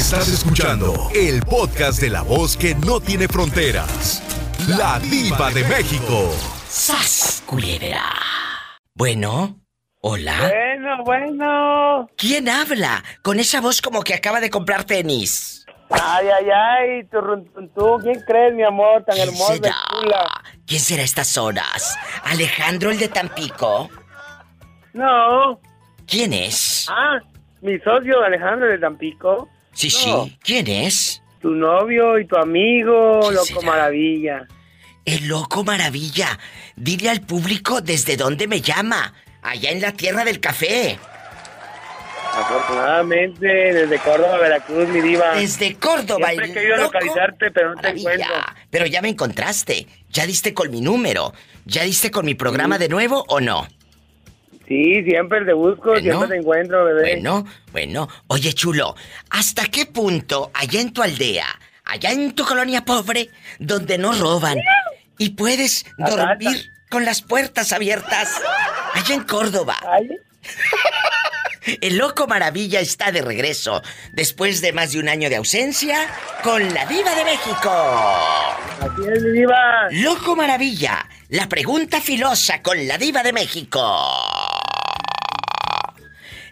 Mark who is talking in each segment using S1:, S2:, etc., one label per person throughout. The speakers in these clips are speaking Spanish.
S1: Estás escuchando el podcast de la voz que no tiene fronteras. La diva de México.
S2: ¡Sas, culebra! Bueno, hola.
S3: Bueno, bueno.
S2: ¿Quién habla? Con esa voz como que acaba de comprar tenis.
S3: Ay, ay, ay, tú, ¿quién crees, mi amor, tan hermosa y chula?
S2: ¿Quién será a estas horas? ¿Alejandro el de Tampico?
S3: No.
S2: ¿Quién es?
S3: Ah, mi socio Alejandro de Tampico.
S2: Sí, sí. ¿Quién es?
S3: Tu novio y tu amigo, Loco Maravilla.
S2: El Loco Maravilla. Dile al público desde dónde me llama. Allá en la tierra del café.
S3: Afortunadamente, desde Córdoba, Veracruz, mi diva.
S2: Desde Córdoba,
S3: Siempre he querido localizarte, pero no te encuentro.
S2: Pero ya me encontraste. Ya diste con mi número. ¿Ya diste con mi programa de nuevo o no?
S3: Sí, siempre te busco, siempre te encuentro, bebé.
S2: Bueno, bueno. Oye, chulo, ¿hasta qué punto allá en tu aldea, allá en tu colonia pobre, donde no roban y puedes dormir con las puertas abiertas, allá en Córdoba? El loco maravilla está de regreso después de más de un año de ausencia con la diva de México.
S3: Así es, mi diva.
S2: Loco maravilla, la pregunta filosa con la diva de México.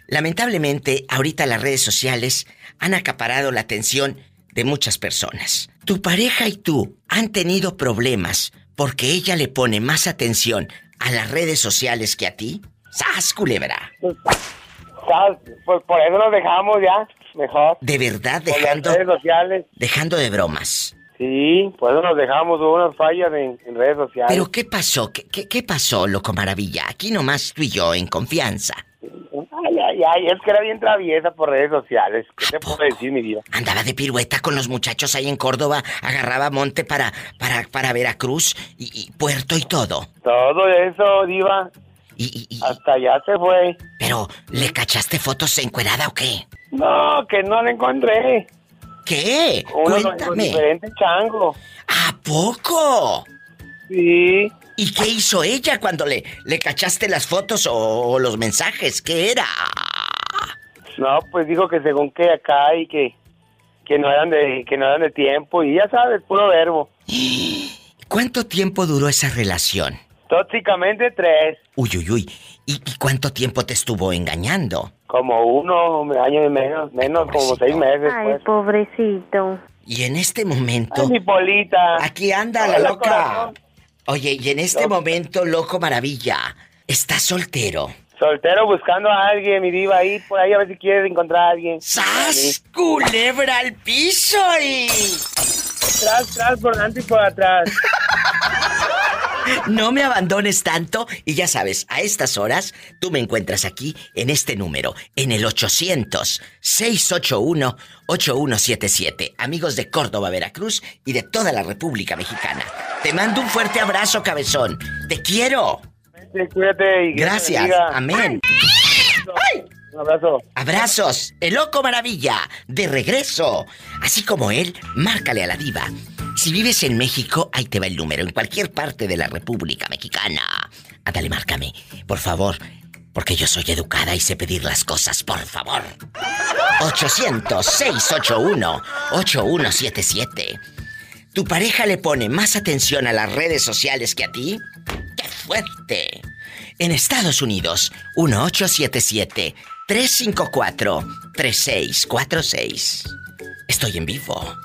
S2: Lamentablemente, ahorita las redes sociales han acaparado la atención de muchas personas. Tu pareja y tú han tenido problemas porque ella le pone más atención a las redes sociales que a ti. ¡Sas, culebra!
S3: Pues, pues por eso nos dejamos ya, mejor.
S2: De verdad, dejando.
S3: redes sociales.
S2: Dejando de bromas.
S3: Sí, por eso nos dejamos unas fallas en, redes sociales.
S2: Pero ¿qué pasó? ¿Qué, ¿Qué, qué, pasó, loco maravilla? Aquí nomás tú y yo, en confianza.
S3: Ay, ay, ay, es que era bien traviesa por redes sociales. ¿Qué te puedo decir, mi vida?
S2: Andaba de pirueta con los muchachos ahí en Córdoba, agarraba monte para, para, para Veracruz y, Puerto y todo.
S3: Todo eso, diva. Y, Hasta allá se fue.
S2: Pero, ¿le cachaste fotos encuerada o qué?
S3: No, que no la encontré.
S2: ¿Qué? Cuéntame.
S3: diferente chango.
S2: ¿A poco?
S3: Sí.
S2: ¿Y qué hizo ella cuando le, le cachaste las fotos o, los mensajes? ¿Qué era?
S3: No, pues dijo que según que acá y que, que no eran de que no eran de tiempo y ya sabes, puro verbo.
S2: ¿Cuánto tiempo duró esa relación?
S3: Tóxicamente tres.
S2: Uy, uy, uy. ¿Y, cuánto tiempo te estuvo engañando?
S3: Como uno año y menos, menos como seis meses.
S4: Ay, pues. pobrecito.
S2: Y en este momento.
S3: Ay, mi polita.
S2: Aquí anda la loca. Oye, y en este momento, loco maravilla, ¿estás soltero?
S3: Soltero buscando a alguien, mi diva, ahí por ahí a ver si quieres encontrar a alguien.
S2: ¡Sas! ¡Culebra al piso y...
S3: Tras, tras, por delante y por atrás.
S2: No me abandones tanto y ya sabes, a estas horas tú me encuentras aquí en este número, en el 800-681-8177. Amigos de Córdoba, Veracruz y de toda la República Mexicana. Te mando un fuerte abrazo, cabezón. Te quiero.
S3: cuídate y
S2: Gracias. Amén.
S3: Un abrazo.
S2: Abrazos. El loco maravilla. De regreso. Así como él, márcale a la diva si vives en México, ahí te va el número, en cualquier parte de la República Mexicana. Ándale, márcame, por favor, porque yo soy educada y sé pedir las cosas, por favor. 800-681-8177. ¿Tu pareja le pone más atención a las redes sociales que a ti? ¡Qué fuerte! En Estados Unidos, 1877-354-3646. Estoy en vivo.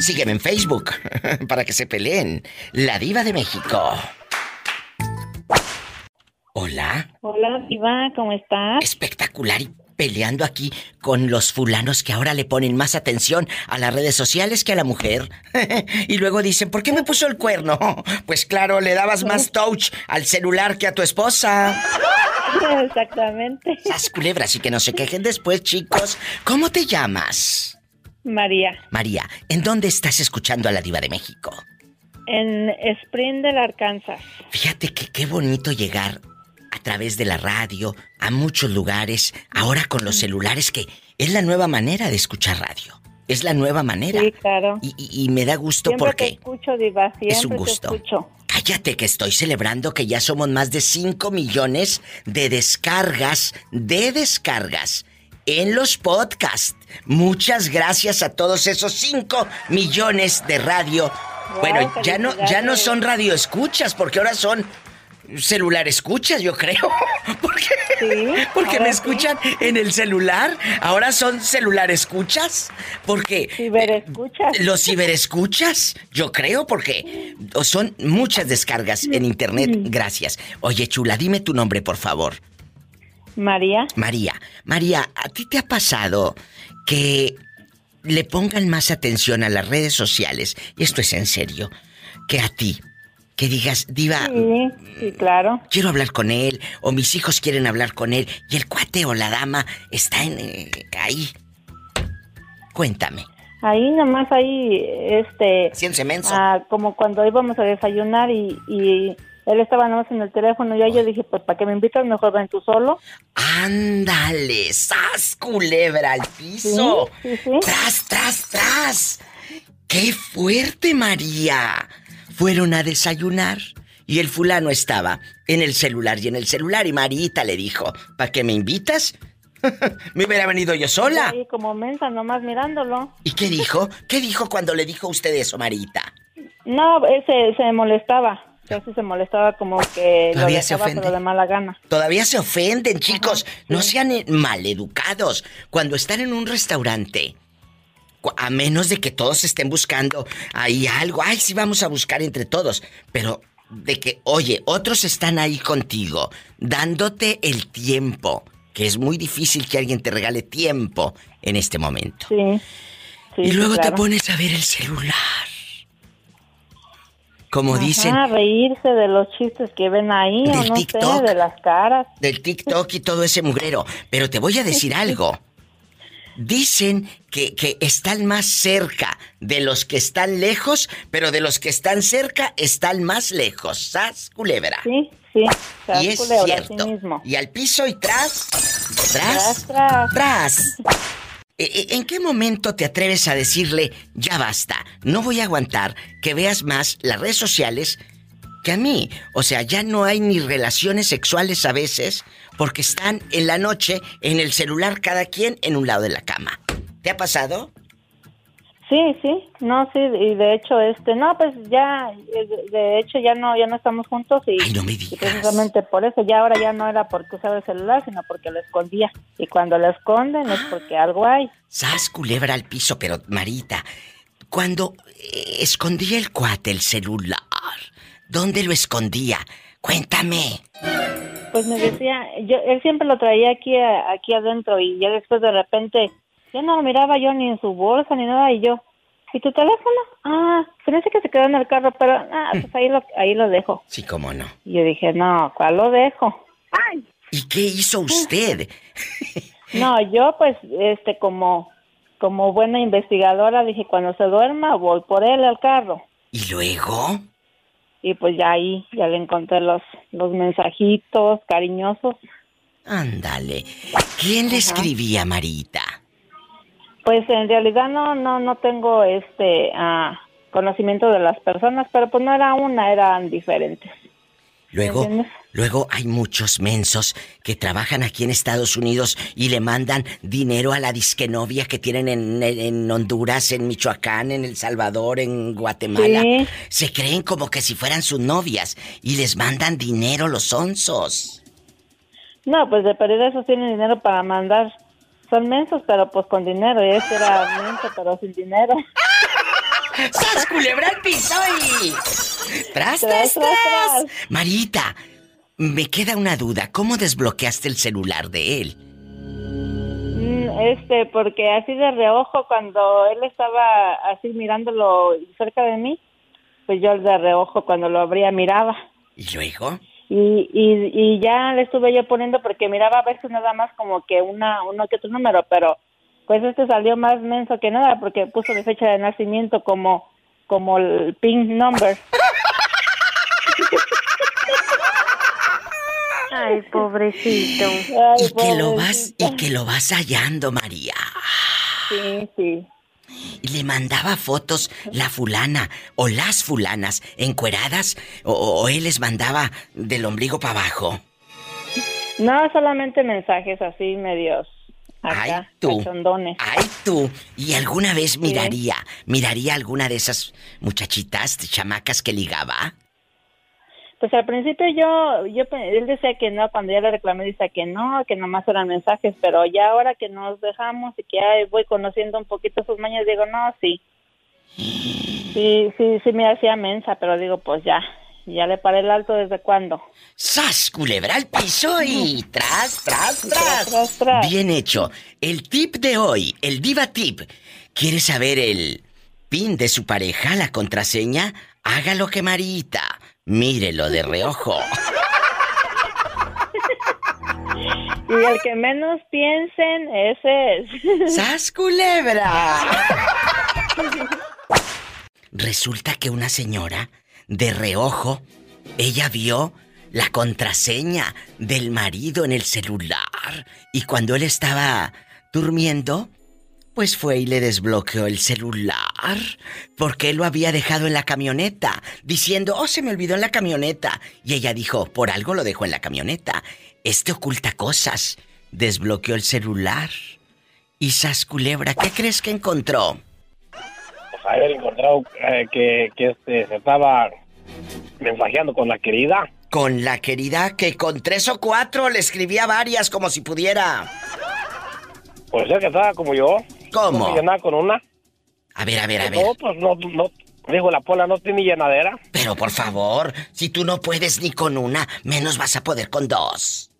S2: Sígueme en Facebook para que se peleen. La Diva de México. Hola.
S4: Hola, Diva, ¿cómo estás?
S2: Espectacular y peleando aquí con los fulanos que ahora le ponen más atención a las redes sociales que a la mujer. y luego dicen, ¿por qué me puso el cuerno? Pues claro, le dabas más touch al celular que a tu esposa.
S4: Exactamente.
S2: Las culebras y que no se quejen después, chicos. ¿Cómo te llamas?
S4: María.
S2: María, ¿en dónde estás escuchando a la Diva de México?
S4: En Springdale, Arkansas.
S2: Fíjate que qué bonito llegar a través de la radio a muchos lugares, ahora con los celulares, que es la nueva manera de escuchar radio. Es la nueva manera.
S4: Sí, claro.
S2: Y, me da gusto
S4: siempre
S2: porque.
S4: Te escucho, Diva. Siempre
S2: es un gusto.
S4: Te escucho.
S2: Cállate que estoy celebrando que ya somos más de 5 millones de descargas, de descargas en los podcasts. Muchas gracias a todos esos 5 millones de radio. bueno, ya no, ya no son radio escuchas, porque ahora son celular escuchas, yo creo. porque porque me escuchan en el celular. Ahora son celular escuchas. Porque.
S4: Ciberescuchas.
S2: Los ciberescuchas, yo creo, porque son muchas descargas en internet. Gracias. Oye, chula, dime tu nombre, por favor.
S4: María.
S2: María. María, ¿a ti te ha pasado que le pongan más atención a las redes sociales? Y esto es en serio. Que a ti que digas, diva.
S4: Sí, sí, claro.
S2: Quiero hablar con él, o mis hijos quieren hablar con él, y el cuate o la dama está en, eh, ahí. Cuéntame.
S4: Ahí nomás ahí, este...
S2: Ciense menso.
S4: Ah, como cuando íbamos a desayunar y, y él estaba nomás en el teléfono y yo dije, pues para que me invitas mejor ven tú solo.
S2: Ándale, sas culebra al piso.
S4: Sí, sí,
S2: Tras, tras, tras. ¡Qué fuerte, María! Fueron a desayunar y el fulano estaba en el celular y en el celular y Marita le dijo, ¿para qué me invitas? me hubiera venido yo sola.
S4: Y como mensa nomás mirándolo.
S2: ¿Y qué dijo? ¿Qué dijo cuando le dijo usted eso, Marita?
S4: No, se molestaba. Casi se molestaba como que
S2: Todavía se ofende.
S4: de mala gana.
S2: Todavía se ofenden, chicos. No sean maleducados. Cuando están en un restaurante a menos de que todos estén buscando ahí algo. Ay, sí, vamos a buscar entre todos. Pero de que, oye, otros están ahí contigo, dándote el tiempo. Que es muy difícil que alguien te regale tiempo en este momento.
S4: Sí.
S2: y luego te pones a ver el celular. Como dicen.
S4: A reírse de los chistes que ven ahí, del no TikTok, de las caras.
S2: Del TikTok y todo ese mugrero. Pero te voy a decir algo. Dicen que, que, están más cerca de los que están lejos, pero de los que están cerca están más lejos. ¿Sas, culebra?
S4: Sí, sí.
S2: y es cierto. Y al piso y tras, tras,
S4: tras.
S2: tras. E, ¿En qué momento te atreves a decirle, ya basta, no voy a aguantar que veas más las redes sociales que a mí? O sea, ya no hay ni relaciones sexuales a veces porque están en la noche en el celular cada quien en un lado de la cama. ¿Te ha pasado?
S4: Sí, sí, no, sí, y de hecho, este, no, pues ya, de hecho ya no, ya no estamos juntos y,
S2: Ay, no me digas.
S4: precisamente por eso, ya ahora ya no era porque usaba el celular, sino porque lo escondía. Y cuando lo esconden es porque algo hay.
S2: Sas culebra al piso, pero Marita, cuando eh, escondía el cuate el celular, ¿dónde lo escondía? Cuéntame.
S4: Pues me decía, yo, él siempre lo traía aquí, aquí adentro y ya después de repente, ya no lo miraba yo ni en su bolsa ni nada y yo, ¿y tu teléfono? Ah, parece que se quedó en el carro, pero ah, pues ahí lo, ahí lo dejo.
S2: Sí, cómo no.
S4: Y yo dije, no, ¿cuál lo dejo?
S2: Ay. ¿Y qué hizo usted?
S4: no, yo pues, este, como, como buena investigadora dije, cuando se duerma voy por él al carro.
S2: ¿Y luego?
S4: y pues ya ahí ya le encontré los los mensajitos cariñosos.
S2: Ándale. ¿Quién le escribía, Marita?
S4: Pues en realidad no no no tengo este ah, conocimiento de las personas, pero pues no era una, eran diferentes.
S2: Luego, luego hay muchos mensos que trabajan aquí en Estados Unidos y le mandan dinero a la disquenovia que tienen en, Honduras, en Michoacán, en El Salvador, en Guatemala. Se creen como que si fueran sus novias y les mandan dinero los onzos.
S4: No, pues de perder eso tienen dinero para mandar. Son mensos, pero pues con dinero. Y este era menso, pero sin dinero.
S2: ¡Sas culebra al piso y... ¡Tras, tras, tras! Marita, me queda una duda. ¿Cómo desbloqueaste el celular de él?
S4: Mm, este, porque así de reojo, cuando él estaba así mirándolo cerca de mí, pues yo de reojo cuando lo abría miraba.
S2: ¿Y luego?
S4: Y, y, y ya le estuve yo poniendo porque miraba a veces nada más como que una, uno que otro número, pero pues este salió más menso que nada porque puso mi fecha de nacimiento como como el pink number. Ay, pobrecito.
S2: y que lo vas y que lo vas hallando, María.
S4: Sí, sí.
S2: Y le mandaba fotos la fulana o las fulanas encueradas o, o él les mandaba del ombligo para abajo.
S4: No, solamente mensajes así medios
S2: Ay, tú.
S4: cachondones.
S2: Ay, tú. ¿Y alguna vez miraría, miraría alguna de esas muchachitas, chamacas que ligaba?
S4: Pues al principio yo, yo, él decía que no, cuando ya le reclamé decía que no, que nomás eran mensajes, pero ya ahora que nos dejamos y que ya voy conociendo un poquito sus mañas, digo, no, sí. Sí, sí, sí me hacía mensa, pero digo, pues ya, ya le paré el alto desde cuándo.
S2: ¡Sas, culebra al piso y tras, tras,
S4: Tras,
S2: tras!
S4: tras, tras.
S2: Bien hecho. El tip de hoy, el diva tip. ¿Quiere saber el pin de su pareja, la contraseña? Hágalo que Marita. Mírelo de reojo.
S4: Y el que menos piensen, ese es.
S2: ¡Sas, culebra! Resulta que una señora, de reojo, ella vio la contraseña del marido en el celular. Y cuando él estaba durmiendo, pues fue y le desbloqueó el celular. Porque él lo había dejado en la camioneta, diciendo, oh, se me olvidó en la camioneta. Y ella dijo, por algo lo dejó en la camioneta. Este oculta cosas. Desbloqueó el celular. Y Sas Culebra, ¿qué crees que encontró?
S5: pues haber encontrado eh, que, que este, se estaba mensajeando con la querida.
S2: Con la querida que con tres o cuatro le escribía varias como si pudiera.
S5: Pues es que estaba como yo.
S2: ¿Cómo?
S5: No llenaba con una.
S2: A ver, a ver, a ver.
S5: No, pues no, no, dijo la pola, no tiene llenadera.
S2: Pero por favor, si tú no puedes ni con una, menos vas a poder con dos.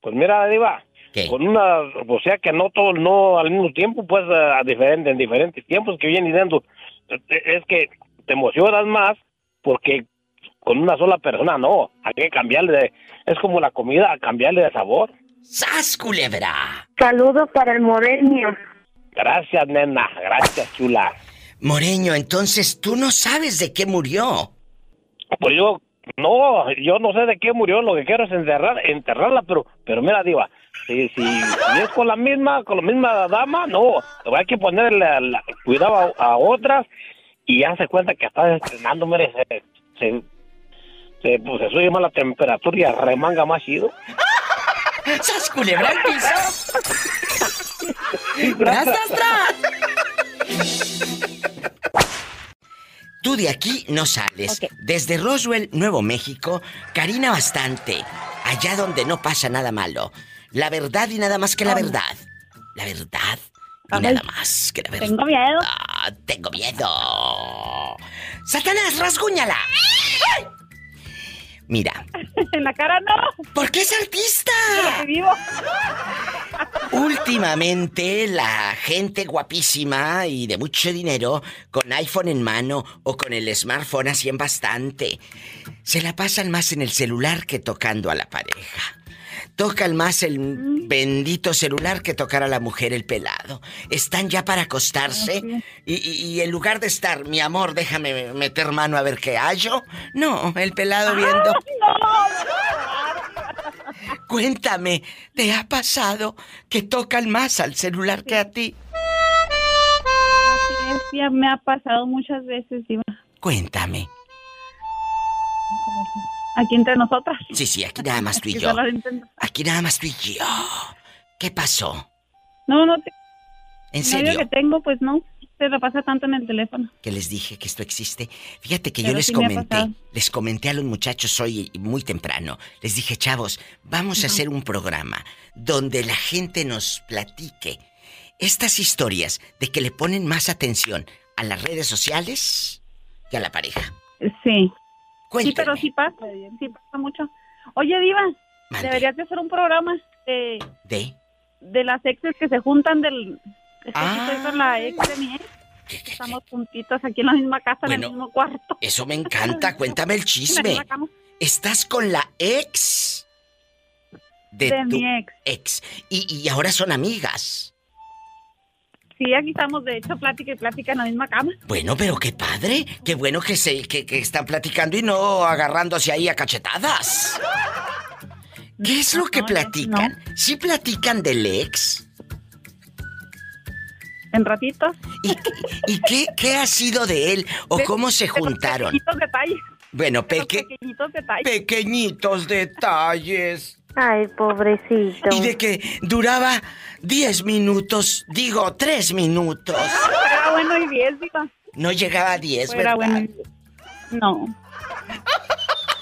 S5: Pues mira, Diva,
S2: ¿Qué?
S5: con una, o sea que no todo, no al mismo tiempo, pues a diferente, en diferentes tiempos que vienen diciendo, eh, es que te emocionas más porque con una sola persona no, hay que cambiarle de, es como la comida, cambiarle de sabor.
S2: ¡Sas, culebra!
S6: Saludos para el Morenio.
S5: Gracias, nena, gracias, chula.
S2: Moreño, entonces tú no sabes de qué murió.
S5: Pues yo, no, yo no sé de qué murió, lo que quiero es enterrar, enterrarla, pero, pero mira, Diva, si, si, si es con la misma, con la misma dama, no, hay que ponerle la- cuidado a, a otras y ya se cuenta que está estrenando, mire, se, se, se, pues, se sube más la temperatura y remanga más chido.
S2: ¡Sas, culebra al piso! ¡Tras, tras, tras! Tú de aquí no sales. Desde Roswell, Nuevo México, Karina Bastante, allá donde no pasa nada malo. La verdad y nada más que la verdad. La verdad y
S6: Ay,
S2: nada más que la verdad.
S6: tengo miedo.
S2: Ah, tengo miedo. ¡Satanás, rasguñala! ¡Ay! Mira,
S6: En la cara no,
S2: ¿por qué es artista?
S6: vivo.
S2: Últimamente la gente guapísima y de mucho dinero, con iPhone en mano o con el smartphone así en bastante, se la pasan más en el celular que tocando a la pareja. Tocan más el bendito celular que tocar a la mujer el pelado. Están ya para acostarse y, y- y en lugar de estar, mi amor, déjame meter mano a ver qué hallo. No, el pelado viendo. Cuéntame, ¿te ha pasado que tocan más al celular que a ti?
S6: Así es, ya me ha pasado muchas veces, Diva.
S2: Cuéntame.
S6: Aquí entre nosotras.
S2: Sí, sí, aquí nada más tú y yo. Aquí nada más tú y yo. ¿Qué pasó?
S6: No, no, te...
S2: ¿En serio?
S6: que tengo, pues no, se la pasa tanto en el teléfono.
S2: Que les dije que esto existe. Fíjate que yo
S6: Pero
S2: les
S6: sí
S2: comenté, les comenté a los muchachos hoy muy temprano. Les dije, chavos, vamos a hacer un programa donde la gente nos platique estas historias de que le ponen más atención a las redes sociales que a la pareja.
S6: Sí. Sí, pero sí pasa, sí pasa mucho. Oye, Diva,
S2: Mande.
S6: deberías de hacer un programa de,
S2: ¿De?
S6: de las exes que se juntan del...
S2: Ah.
S6: estoy con la ex de mi ex. Estamos juntitos aquí en la misma casa, en el mismo cuarto.
S2: Eso me encanta. Cuéntame el chisme. ¿Estás con la ex de,
S6: De
S2: tu
S6: mi ex.
S2: ex? Y, y ahora son amigas.
S6: Sí, aquí estamos, de hecho, plática y plática en la misma cama.
S2: Bueno, pero qué padre. Qué bueno que se que, que están platicando y no agarrándose ahí a cachetadas. ¿Qué es lo que
S6: No, no,
S2: platican? ¿Sí platican del ex?
S6: En ratitos.
S2: ¿Y, y qué, qué ha sido de él? ¿O
S6: De-
S2: cómo se
S6: de los
S2: juntaron?
S6: Pequeñitos detalles.
S2: Bueno,
S6: de los
S2: peque,
S6: pequeñitos detalles.
S2: pequeñitos detalles.
S7: Ay, pobrecito.
S2: Y de que duraba 10 minutos, digo, 3 minutos.
S8: Era bueno y diez, diva.
S2: No llegaba a 10,
S8: Era
S2: ¿verdad?
S8: bueno y diez. No.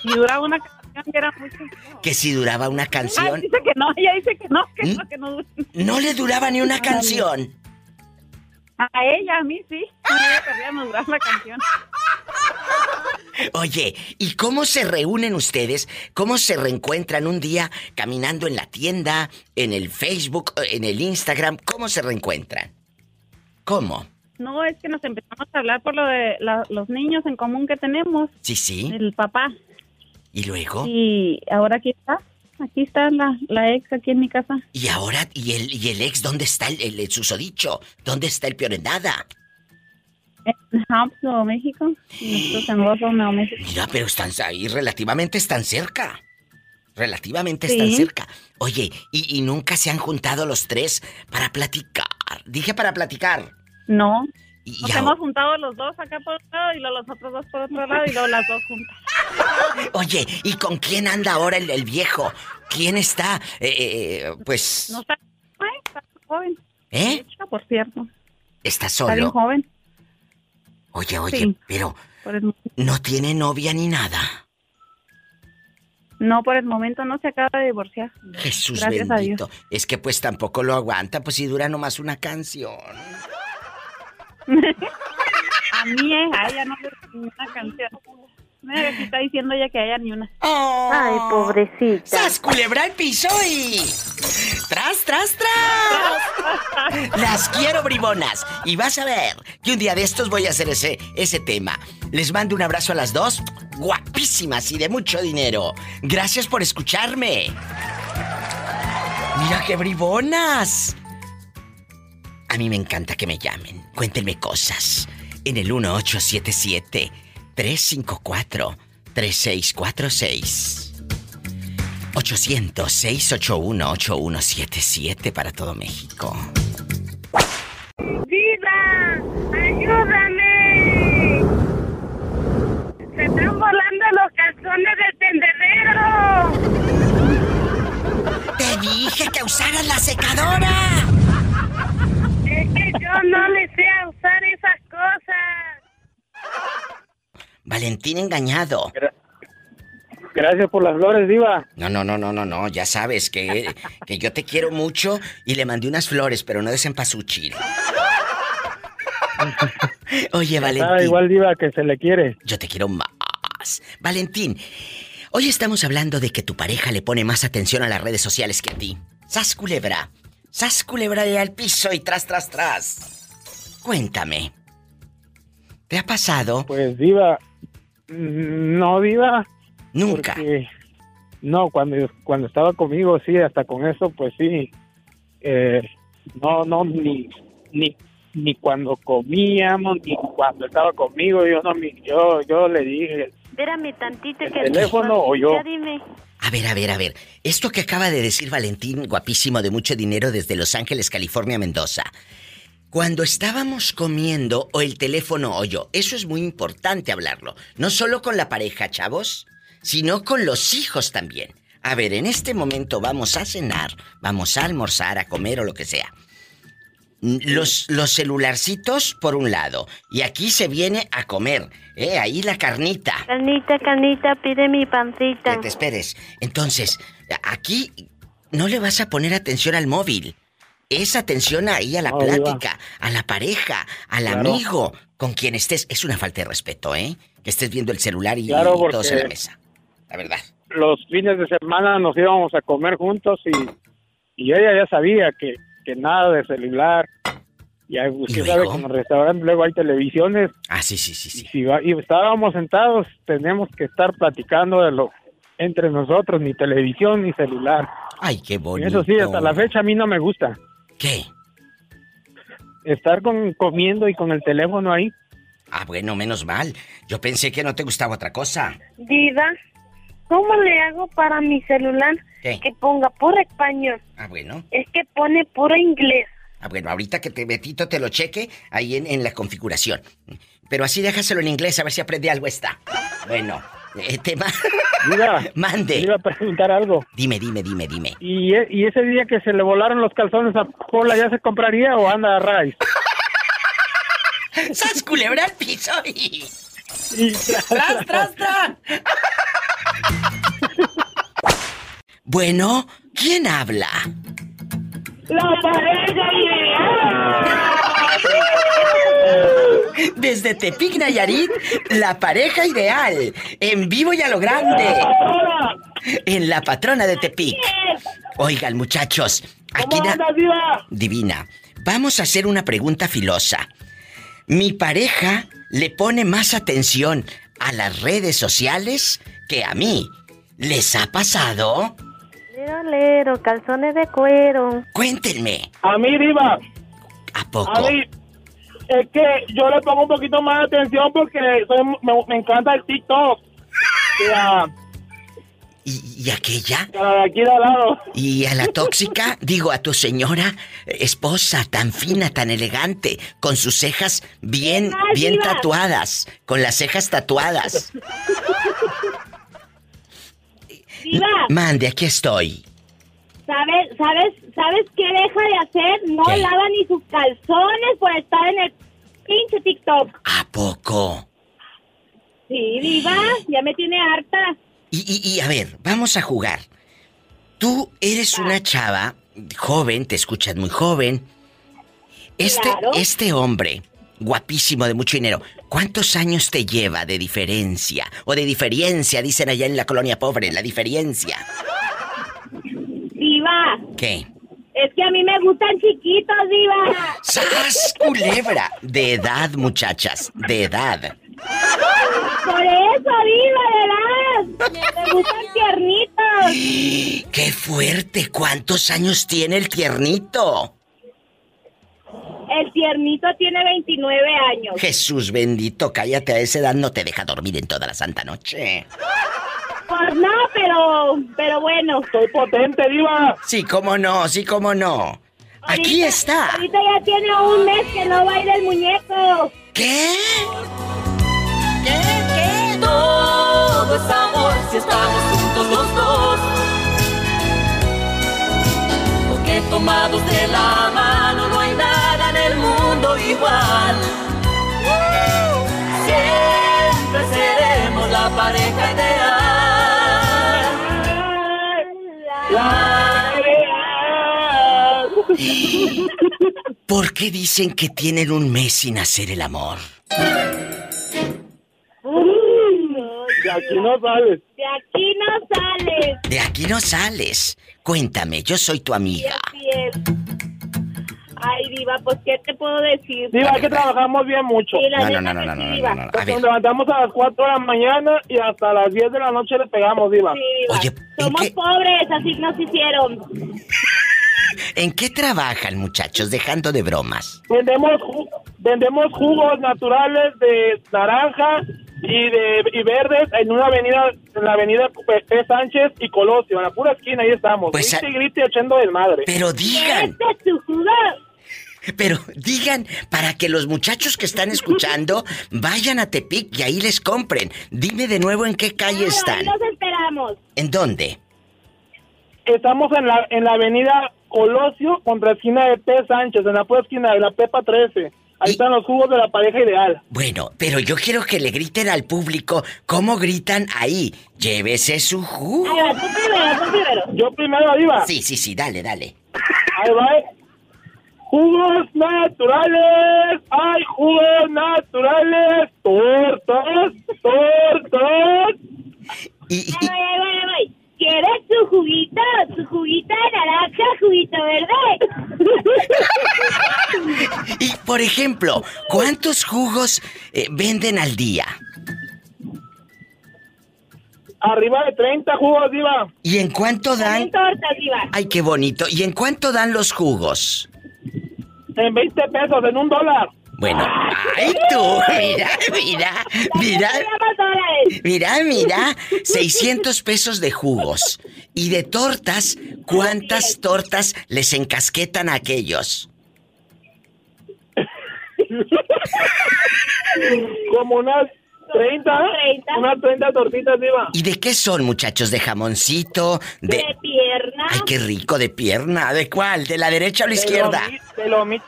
S8: Y duraba una canción que era mucho.
S2: Que si duraba una
S8: Ah,
S2: canción,
S8: dice que no, ella dice que no, que
S2: ¿Mm?
S8: no, que no.
S2: no le duraba ni una canción.
S8: A ella, a mí sí. A mí me la canción.
S2: Oye, ¿y cómo se reúnen ustedes? ¿Cómo se reencuentran un día caminando en la tienda, en el Facebook, en el Instagram? ¿Cómo se reencuentran? ¿Cómo?
S8: No, es que nos empezamos a hablar por lo de la- los niños en común que tenemos,
S2: Sí, sí.
S8: el papá.
S2: ¿Y luego?
S8: Y ahora aquí está. Aquí está la, la ex aquí en mi casa.
S2: ¿Y ahora? ¿Y el, y el ex dónde está el, el, el susodicho? ¿Dónde está el peor en nada?
S8: En Hobbs, Nuevo México. Y nosotros en Nuevo México.
S2: Mira, pero están ahí relativamente están cerca. Relativamente
S8: Sí.
S2: están cerca. Oye, ¿y, y nunca se han juntado los tres para platicar? Dije para platicar.
S8: No.
S2: Y,
S8: Nos hemos juntado los dos acá por un lado y luego los otros dos por otro lado y luego las dos juntas.
S2: Oye, ¿y con quién anda ahora el, el viejo? ¿Quién está? Eh, eh, pues...
S8: No está, está joven.
S2: ¿Eh?
S8: Por cierto.
S2: ¿Está
S8: Está bien
S2: solo?
S8: joven.
S2: Oye, oye,
S8: Sí.
S2: pero
S8: el-
S2: no tiene novia ni nada.
S8: no, por el momento no se acaba de divorciar.
S2: Jesús
S8: Gracias a
S2: bendito. Es que pues tampoco lo aguanta, pues si dura nomás una canción.
S8: A mí, eh, a ella no le ni una canción. Mira, aquí está diciendo ella que a ella ni una.
S7: Ay, pobrecita.
S2: ¡Sas culebra al piso y... ¡Tras, tras, tras! Las quiero bribonas. Y vas a ver que un día de estos voy a hacer ese, ese tema. Les mando un abrazo a las dos, guapísimas y de mucho dinero. Gracias por escucharme. Mira qué bribonas. A mí me encanta que me llamen. Cuéntenme cosas. En el 1877 354 3646. 800-681-8177 para todo México.
S9: ¡Viva! ¡Ayúdame!
S2: Valentín engañado.
S10: Gracias por las flores, Diva.
S2: No, no, no, no, no, no. Ya sabes que, que yo te quiero mucho y le mandé unas flores, pero no de cempasúchil. Oye,
S10: Nada
S2: Valentín.
S10: igual, Diva, que se le quiere.
S2: Yo te quiero más. Valentín, hoy estamos hablando de que tu pareja le pone más atención a las redes sociales que a ti. Sas culebra. Sas culebra y al piso y tras, tras, tras. Cuéntame. ¿Te ha pasado?
S10: Pues, Diva. Mm, No, Diva.
S2: Nunca.
S10: porque- no, cuando, cuando estaba conmigo, sí, hasta con eso, pues sí. Eh, no, no, ni, ni, ni cuando comíamos, ni cuando estaba conmigo, yo no, yo, yo le dije,
S7: Espérame tantito
S10: ¿El
S7: que...
S10: teléfono o yo?
S7: Ya dime.
S2: A ver, a ver, a ver. Esto que acaba de decir Valentín, guapísimo de mucho dinero desde Los Ángeles, California, Mendoza. Cuando estábamos comiendo o el teléfono o yo, eso es muy importante hablarlo. No solo con la pareja, chavos, sino con los hijos también. A ver, en este momento vamos a cenar, vamos a almorzar, a comer o lo que sea. Los, los celularcitos por un lado. Y aquí se viene a comer. ¿eh? Ahí la carnita.
S7: Canita, canita, pide mi pancita.
S2: Que te esperes. Entonces, aquí no le vas a poner atención al móvil. Es atención ahí a la plática, a la pareja, al
S10: Claro.
S2: amigo con quien estés. Es una falta de respeto, ¿eh? Que estés viendo el celular y,
S10: Claro,
S2: y todos en la mesa. La verdad.
S10: los fines de semana nos íbamos a comer juntos y, y ella ya sabía que, que nada de celular. Y ahí, usted sabe
S2: luego?
S10: que en los restaurantes luego hay televisiones
S2: Ah, sí, sí, sí,
S10: y
S2: sí.
S10: si va- y estábamos sentados tenemos que estar platicando de lo entre nosotros ni televisión ni celular.
S2: Ay, qué
S10: Y
S2: bonito.
S10: eso sí, hasta la fecha a mí no me gusta
S2: ¿Qué?
S10: estar con comiendo y con el teléfono ahí.
S2: Ah, bueno, menos mal. Yo pensé que no te gustaba otra cosa.
S9: Diva, ¿cómo le hago para mi celular
S2: ¿Qué?
S9: que ponga puro español?
S2: Ah, bueno.
S9: Es que pone puro inglés.
S2: Ah, bueno, ahorita que te Betito te lo cheque ahí en, en la configuración. Pero así déjaselo en inglés a ver si aprende algo esta. Bueno, eh, te ma-
S3: Diva,
S2: Mande.
S3: iba a preguntar algo.
S2: Dime, dime, dime, dime.
S3: ¿Y, e- y ese día que se le volaron los calzones a Pola, ¿ya se compraría o anda a raíz?
S2: ¡Sas culebra al piso! y-
S3: Y-
S2: ¡Tras, tras, tras! Bueno, ¿quién habla?
S11: La pareja
S2: Desde Tepic Nayarit, la pareja ideal, en vivo y a lo grande, en la patrona de Tepic. Oigan, muchachos, aquí
S3: ¿Cómo
S2: na-
S3: andas, Diva?
S2: Divina, vamos a hacer una pregunta filosa. Mi pareja le pone más atención a las redes sociales que a mí. ¿Les ha pasado?
S4: Lero, lero, calzones de cuero.
S2: Cuéntenme,
S3: A mí, Diva,
S2: ¿a poco?
S3: a mí, es que yo le pongo un poquito más de atención porque soy- me, me encanta el TikTok. Y a,
S2: ¿Y, y aquella?
S3: a la de aquí de al lado.
S2: ¿Y a la tóxica? Digo, a tu señora esposa tan fina, tan elegante, con sus cejas bien,
S11: Ay,
S2: bien tatuadas, con las cejas tatuadas. Mande, aquí estoy.
S11: ¿Sabes, sabes, ¿sabes qué deja de hacer? No
S2: ¿Qué?
S11: lava ni sus calzones por estar en el pinche TikTok.
S2: ¿A poco?
S11: Sí, Diva, ya me tiene harta.
S2: Y, y, y, a ver, vamos a jugar. Tú eres una chava joven, te escuchas muy joven. Este,
S11: Claro.
S2: este hombre, guapísimo, de mucho dinero, ¿cuántos años te lleva de diferencia? O de diferencia, dicen allá en la colonia pobre, la diferencia.
S11: Diva,
S2: ¿Qué?
S11: es que a mí me gustan chiquitos, Diva.
S2: ¡Sas, culebra! De edad, muchachas, de edad.
S11: Por eso, Diva, de verdad. Me gustan tiernitos.
S2: ¡Qué fuerte! ¿Cuántos años tiene el tiernito?
S11: El tiernito tiene 29 años.
S2: Jesús bendito, cállate a esa edad, no te deja dormir en toda la santa noche.
S11: Pues no, pero, pero bueno.
S3: Soy potente, Diva.
S2: Sí, cómo no, sí, cómo no. Aquí está.
S11: Ahorita ya tiene un mes que no baila el muñeco.
S2: ¿Qué?
S12: Todo es amor si estamos juntos los dos. Porque tomados de la mano no hay nada en el mundo igual. Siempre seremos la pareja ideal.
S2: ¿Por qué dicen que tienen un mes sin hacer el amor?
S3: De aquí no sales.
S11: De aquí no sales.
S2: De aquí no sales. Cuéntame, yo soy tu amiga.
S11: Así es. Ay, Diva, pues, ¿qué te puedo decir?
S3: Diva, es que trabajamos bien mucho.
S11: Sí, la
S2: No, no, no, no, no,
S11: sí,
S2: no, no,
S11: Diva.
S2: no, no. A
S3: Nos levantamos a las 4 de la mañana y hasta las 10 de la noche le pegamos, Diva.
S11: Sí, Diva.
S2: Oye, ¿en
S11: Somos
S2: qué-
S11: pobres, así nos hicieron.
S2: ¿en qué trabajan, muchachos? Dejando de bromas.
S3: Vendemos, ju- vendemos jugos naturales de naranja y de y verdes en una avenida, en la avenida P. Sánchez y Colosio, en la pura esquina, ahí estamos.
S2: Pues,
S3: Grite grite echando del madre.
S2: Pero digan,
S11: Este es tu jugo.
S2: Pero digan para que los muchachos que están escuchando vayan a Tepic y ahí les compren. Dime de nuevo en qué calle
S11: Claro,
S2: están.
S11: ahí los esperamos.
S2: ¿En dónde?
S3: Estamos en la, en la avenida Colosio contra la esquina de P. Sánchez, en la pura esquina de la Pepa 13. Ahí
S2: Y-
S3: están los jugos de la pareja ideal.
S2: Bueno, pero yo quiero que le griten al público cómo gritan ahí. Llévese su jugo.
S11: Va, tú primero, tú primero.
S3: Yo primero, Diva.
S2: Sí, sí, sí, dale, dale.
S3: Ahí va. Jugos naturales. Hay jugos naturales. Tortas, tortas.
S2: Y, y-
S11: ahí va. ¿Quieres tu juguito? Tu juguito de naranja, juguito verde.
S2: y, por ejemplo, ¿cuántos jugos eh, venden al día?
S3: Arriba de 30 jugos, Diva.
S2: ¿Y en cuánto dan?
S11: Tortas, Diva.
S2: Ay, qué bonito. ¿Y en cuánto dan los jugos?
S3: En 20 pesos, en un dólar.
S2: Bueno, ay tú, mira, mira, mira, mira, mira, 600 pesos de jugos. Y de tortas, ¿cuántas tortas les encasquetan a aquellos?
S3: Como unas 30,
S4: 30.
S3: unas 30 tortitas, Diva.
S2: ¿Y de qué son, muchachos? ¿De jamoncito? ¿De,
S4: De pierna.
S2: Ay, qué rico, de pierna. ¿De cuál? ¿De la derecha o la izquierda?
S3: Te lo omito.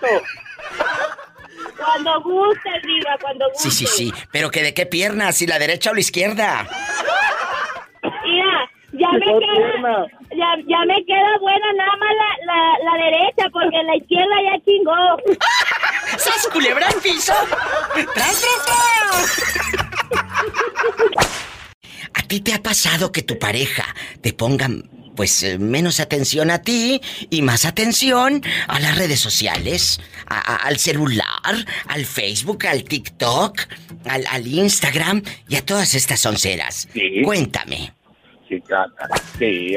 S4: Cuando guste, diga, cuando guste.
S2: Sí, sí, sí. ¿Pero que de qué pierna? ¿Si la derecha o la izquierda?
S4: Mira, ya me queda,
S3: pierna.
S4: ya, ya me queda buena nada más la, la, la derecha, porque la izquierda ya chingó.
S2: ¡Sas culebra al piso! ¡Tras, tras, tras! ¿A ti te ha pasado que tu pareja te ponga, pues, eh, menos atención a ti y más atención a las redes sociales? A- a- al celular, al Facebook, al TikTok, al, al Instagram y a todas estas onceras.
S13: Sí.
S2: Cuéntame.
S13: Sí, sí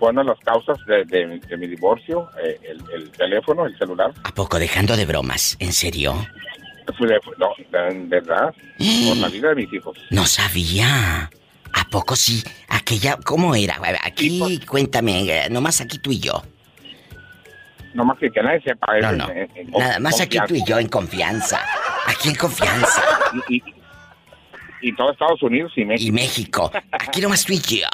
S13: una de las causas de, de- de mi divorcio, eh, el, el teléfono, el celular.
S2: ¿A poco dejando de bromas? ¿En serio?
S13: Fue de- no, en verdad, por la vida de mis hijos.
S2: No sabía. ¿A poco sí? Aquella, ¿cómo era? A ver, Aquí, cuéntame, eh, nomás aquí tú y yo.
S13: No más que, que nadie sepa.
S2: No,
S13: eso
S2: no.
S13: en- en-
S2: Nada más aquí tú y yo en confianza. Aquí en confianza.
S13: Y, y, y todo Estados Unidos y México.
S2: Y México. Aquí nomás tú y yo.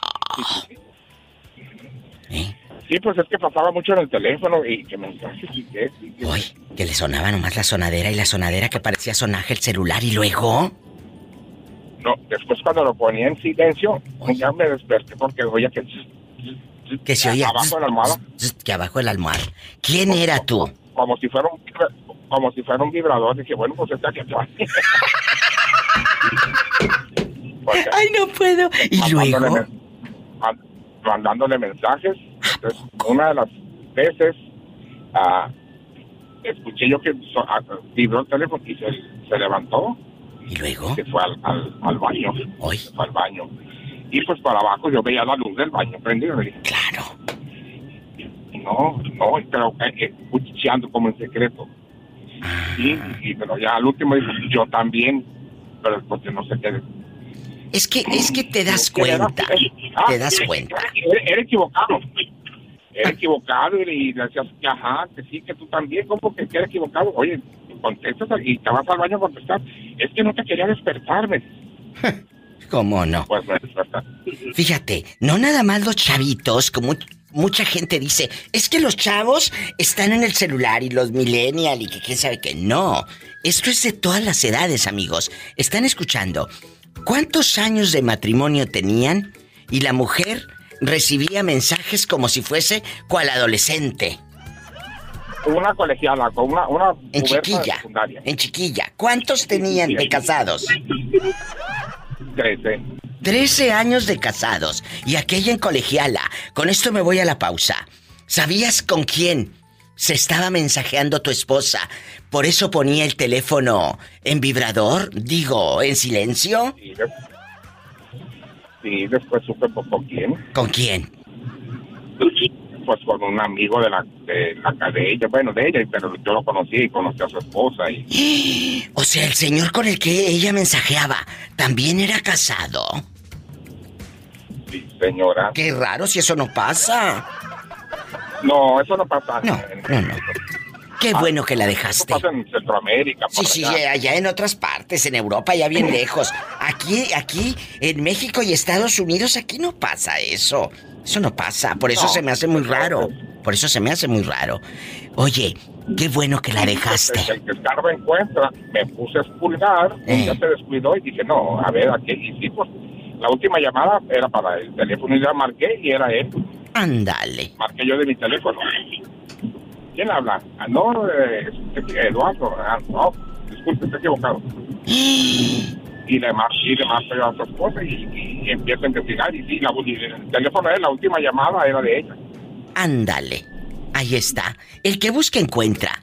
S13: Sí, pues es que pasaba mucho en el teléfono y que mensajes y que... y que-
S2: Uy, que le sonaba nomás la sonadera y la sonadera que parecía sonaje el celular y luego.
S13: No, después cuando lo ponía en silencio, ya me desperté porque oía que...
S2: Que se oía.
S13: Abajo de la almohada.
S2: Que abajo de la almohada. ¿Quién era tú?
S13: Como si fuera un, como si fuera un vibrador. Dije, bueno, pues está. Porque
S2: Ay, no puedo. Y luego.
S13: mandándole mensajes. Entonces, una de las veces ah, escuché yo que so- ah, vibró el teléfono y se, se levantó
S2: ¿Y luego?
S13: se fue al, al, al baño.
S2: Hoy.
S13: Se fue al baño. Y pues para abajo yo veía la luz del baño prendida.
S2: Claro.
S13: no, no, pero eh, eh, cuchicheando como en secreto. Sí, y, pero ya al último dijo, yo también, pero porque no se quede.
S2: Es que, es que te das
S13: Era-
S2: cuenta.
S13: Ah,
S2: Te das
S13: era-
S2: cuenta.
S13: Era, era equivocado. Era equivocado y, le decías ajá, que sí, que tú también, como que era equivocado. Oye, contestas y te vas al baño a contestar. Es que no te quería despertarme.
S2: ¿Cómo no?
S13: Pues me despertaste.
S2: Fíjate, no nada más los chavitos, como mucha gente dice, es que los chavos están en el celular y los millennial y que quién sabe que no. Esto es de todas las edades, amigos. Están escuchando. ¿Cuántos años de matrimonio tenían y la mujer recibía mensajes como si fuese cual adolescente?
S13: Una colegiala, con una, una
S2: En chiquilla.
S13: secundaria.
S2: En chiquilla. ¿Cuántos tenían de casados?
S13: Trece.
S2: 13 años de casados y aquella en colegiala. Con esto me voy a la pausa. ¿Sabías con quién se estaba mensajeando tu esposa? Por eso ponía el teléfono en vibrador, digo, en silencio.
S13: Des- sí, después supe por con quién.
S2: ¿Con quién?
S13: Pues con un amigo de la, de la de ella, bueno, de ella, pero yo lo conocí y conocí a su esposa y
S2: O sea, el señor con el que ella mensajeaba también era casado.
S13: sí, señora.
S2: Qué raro si eso no pasa.
S13: No, eso no pasa.
S2: No, no, no. Qué bueno que la dejaste.
S13: pasa en Centroamérica.
S2: Sí, sí,
S13: allá.
S2: allá en otras partes, en Europa, ya bien lejos. Aquí, aquí, en México y Estados Unidos, aquí no pasa eso. Eso no pasa. Por eso
S13: No.
S2: se me hace muy raro. Por eso se me hace muy raro. Oye, qué bueno que la dejaste.
S13: El que escarba encuentra, me puse a expulgar,
S2: Eh.
S13: ya se descuidó y dije, no, a ver, aquí, y sí, pues, la última llamada era para el teléfono y ya marqué y era él.
S2: Ándale.
S13: Marqué yo de mi teléfono. ¿Quién habla? Ah, no, eh, Eduardo. Ah, no, disculpe, estoy equivocado. Y le y le marco a su esposa y, y empiezo a investigar. Y sí, la, y el teléfono de la última llamada era de ella.
S2: Ándale. Ahí está. El que busca encuentra.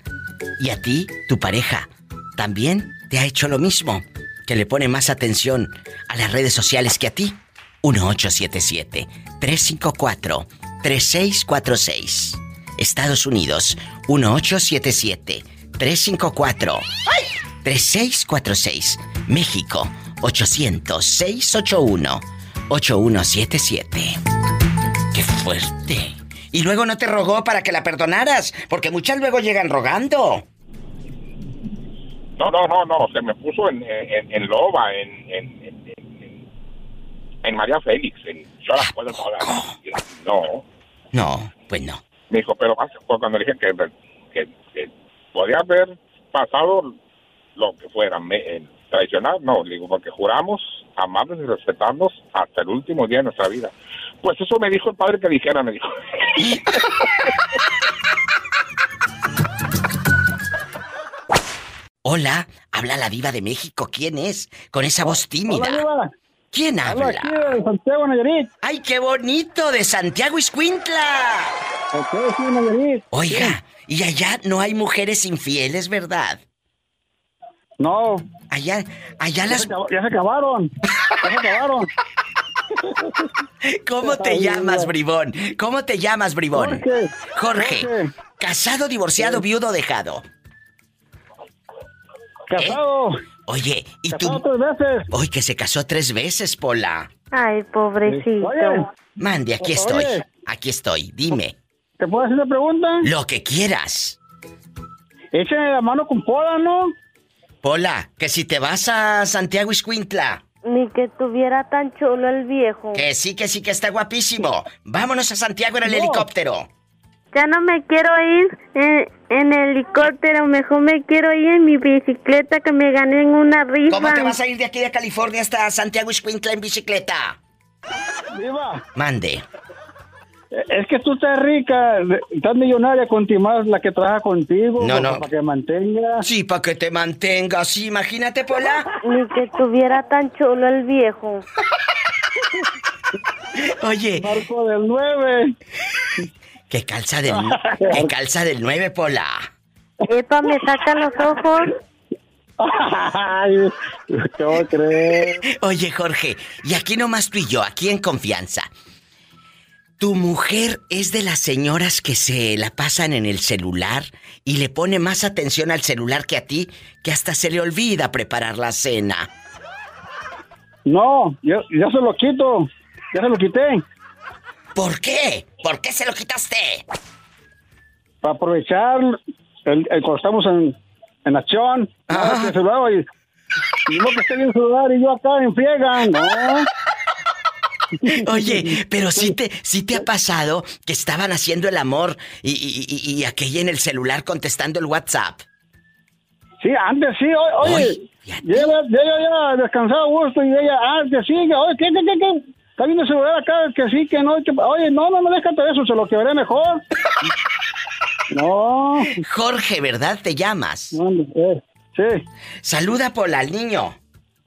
S2: Y a ti, tu pareja, también te ha hecho lo mismo. Que le pone más atención a las redes sociales que a ti. 1877-354-3646. Estados Unidos, 1877-354-3646. México, 800-681-8177. ¡Qué fuerte! Y luego no te rogó para que la perdonaras, porque muchas luego llegan rogando.
S13: No, no, no, no, se me puso en, en, en Loba, en, en, en, en- en María Félix, en yo las puedo pagar. No,
S2: No, pues no.
S13: Me dijo, pero cuando le dije que, que, que podía haber pasado lo que fuera, me, eh, traicionar, no, le digo, porque juramos amarnos y respetarnos hasta el último día de nuestra vida. Pues eso me dijo el padre que dijera, me dijo.
S2: Hola, habla la diva de México. ¿Quién es? Con esa voz tímida.
S14: Hola.
S2: ¿Quién
S14: Habla
S2: habla?
S14: aquí de Santiago, Nayarit.
S2: ¡Ay, qué bonito! De Santiago Iscuintla.
S14: Sí, Nayarit.
S2: Oiga, y allá no hay mujeres infieles, ¿verdad?
S14: No.
S2: Allá, allá
S14: Ya
S2: las...
S14: se, ya se acabaron. Ya se acabaron.
S2: ¿Cómo te llamas, bribón? ¿Cómo te llamas, bribón?
S14: Jorge.
S2: Jorge.
S14: Jorge.
S2: Casado, divorciado, viudo, dejado.
S14: Casado.
S2: Oye, ¿y tú?
S14: Casado tres veces.
S2: Hoy que se casó tres veces, Pola.
S4: Ay, pobrecito.
S14: Oye,
S2: Mande, aquí
S14: Oye.
S2: estoy. Aquí estoy, dime.
S14: ¿te puedo hacer una pregunta?
S2: Lo que quieras.
S14: Échale la mano con Pola, ¿no?
S2: Pola, que si te vas a Santiago Iscuintla.
S4: Ni que tuviera tan chulo el viejo.
S2: Que sí, que sí, que está guapísimo. Vámonos a Santiago en el
S14: No.
S2: helicóptero.
S4: Ya no me quiero ir en, en helicóptero, mejor me quiero ir en mi bicicleta que me gané en una rifa.
S2: ¿Cómo te vas a ir de aquí de California hasta Santiago Iscuintla en bicicleta?
S14: Viva.
S2: Mande.
S14: Es que tú estás rica, estás millonaria con más la que trabaja contigo.
S2: No, no.
S14: Para que mantenga.
S2: Sí, para que te mantengas. Sí, imagínate, Pola.
S4: Ni que tuviera tan chulo el viejo.
S2: Oye,
S14: Marco del 9.
S2: Que calza del, que calza del 9, Pola.
S4: Epa, me saca los ojos.
S14: Ay, ¿qué voy a creer?
S2: Oye, Jorge, y aquí nomás tú y yo, aquí en confianza. ¿Tu mujer es de las señoras que se la pasan en el celular y le pone más atención al celular que a ti, que hasta se le olvida preparar la cena?
S14: No, ya, ya se lo quito. Ya se lo quité.
S2: ¿Por qué? ¿Por qué se lo quitaste?
S14: Para aprovechar el, el- cuando estamos en, en acción.
S2: Ah.
S14: No, que se lo hago y, y no que esté en el celular y yo acá en friega. No.
S2: Oye, pero sí te, sí te ha pasado que estaban haciendo el amor y, y, y- aquella en el celular contestando el WhatsApp.
S14: Sí, antes sí, oye,
S2: Oye, fíjate.
S14: llega, llega ya descansado a gusto y ella, antes sí, que, oye, ¿qué, qué, qué, qué? Está viendo el celular acá, que sí, que no, que- oye, no, no, no, déjate de eso, se lo quebré mejor. no,
S2: Jorge, ¿verdad? Te llamas.
S14: no, eh, sí.
S2: Saluda, Pola, al niño.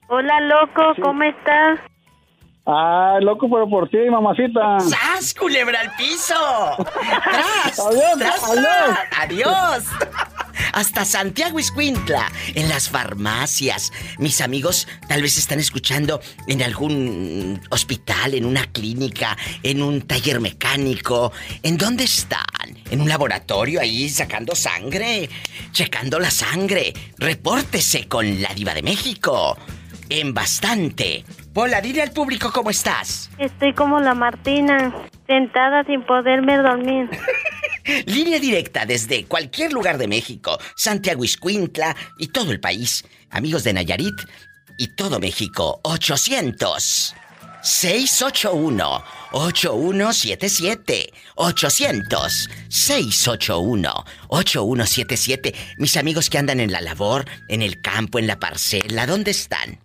S4: Hola, loco, ¿cómo estás?
S14: Ah, loco, pero por ti, mamacita.
S2: ¡Sas, culebra al piso! ¡Tras!
S14: Adiós,
S2: tras,
S14: adiós.
S2: ¡Adiós! Hasta Santiago Iscuintla, en las farmacias. Mis amigos tal vez están escuchando en algún hospital, en una clínica, en un taller mecánico. ¿En dónde están? ¿En un laboratorio ahí sacando sangre? Checando la sangre. Repórtese con la diva de México. En bastante. Pola, dile al público cómo estás.
S4: Estoy como la Martina, sentada sin poderme dormir.
S2: Línea directa desde cualquier lugar de México, Santiago Iscuintla y todo el país. Amigos de Nayarit y todo México, 800 681 8177 800 681 8177 Mis amigos que andan en la labor, en el campo, en la parcela, ¿dónde están?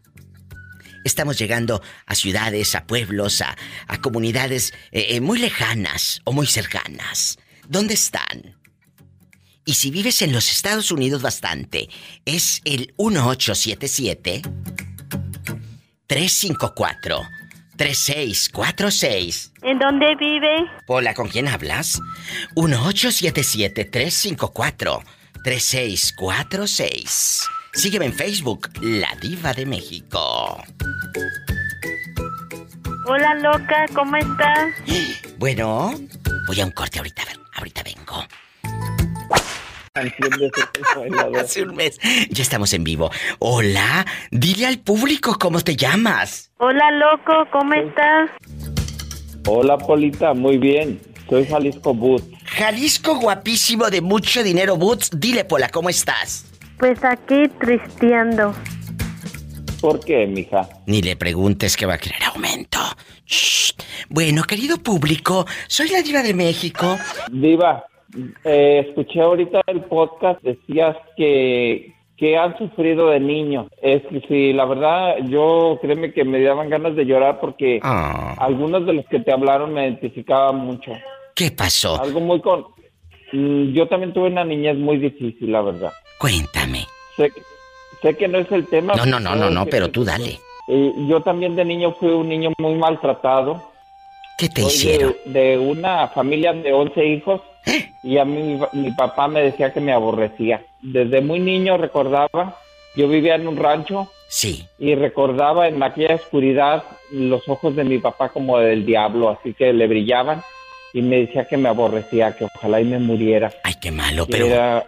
S2: Estamos llegando a ciudades, a pueblos, a, a comunidades eh, eh, muy lejanas o muy cercanas. ¿Dónde están? Y si vives en los Estados Unidos bastante, es el 1877 354 3646.
S4: ¿En dónde vive?
S2: Hola, ¿con quién hablas? 1877 354 3646. Sígueme en Facebook, La Diva de México.
S4: Hola, loca, ¿cómo estás?
S2: Bueno, voy a un corte ahorita, a ver, ahorita vengo. Hace un mes. Ya estamos en vivo. Hola, dile al público cómo te llamas.
S4: Hola, loco, ¿cómo estás?
S15: Hola, Polita, muy bien. Soy Jalisco Boots.
S2: Jalisco guapísimo de mucho dinero, Boots. Dile, Pola, ¿cómo estás?
S7: Pues aquí tristeando.
S15: ¿Por qué, mija?
S2: Ni le preguntes que va a querer aumento. Shh. Bueno, querido público, soy la diva de México.
S15: Diva, eh, escuché ahorita el podcast, decías que, que han sufrido de niños. Es que sí, la verdad, yo créeme que me daban ganas de llorar porque
S2: Ah.
S15: algunos de los que te hablaron me identificaban mucho.
S2: ¿Qué pasó?
S15: Algo muy con... Mm, Yo también tuve una niñez muy difícil, la verdad.
S2: Cuéntame.
S15: Sé, sé que no es el tema.
S2: No, no, no, no, no, pero tú dale.
S15: Eh, yo también de niño fui un niño muy maltratado.
S2: ¿Qué te
S15: Soy
S2: hicieron?
S15: De, de una familia de 11 hijos y a mí mi papá me decía que me aborrecía. Desde muy niño recordaba, yo vivía en un rancho
S2: Sí.
S15: y recordaba en aquella oscuridad los ojos de mi papá como del diablo, así que le brillaban y me decía que me aborrecía, que ojalá y me muriera.
S2: Ay, qué malo, pero...
S15: era,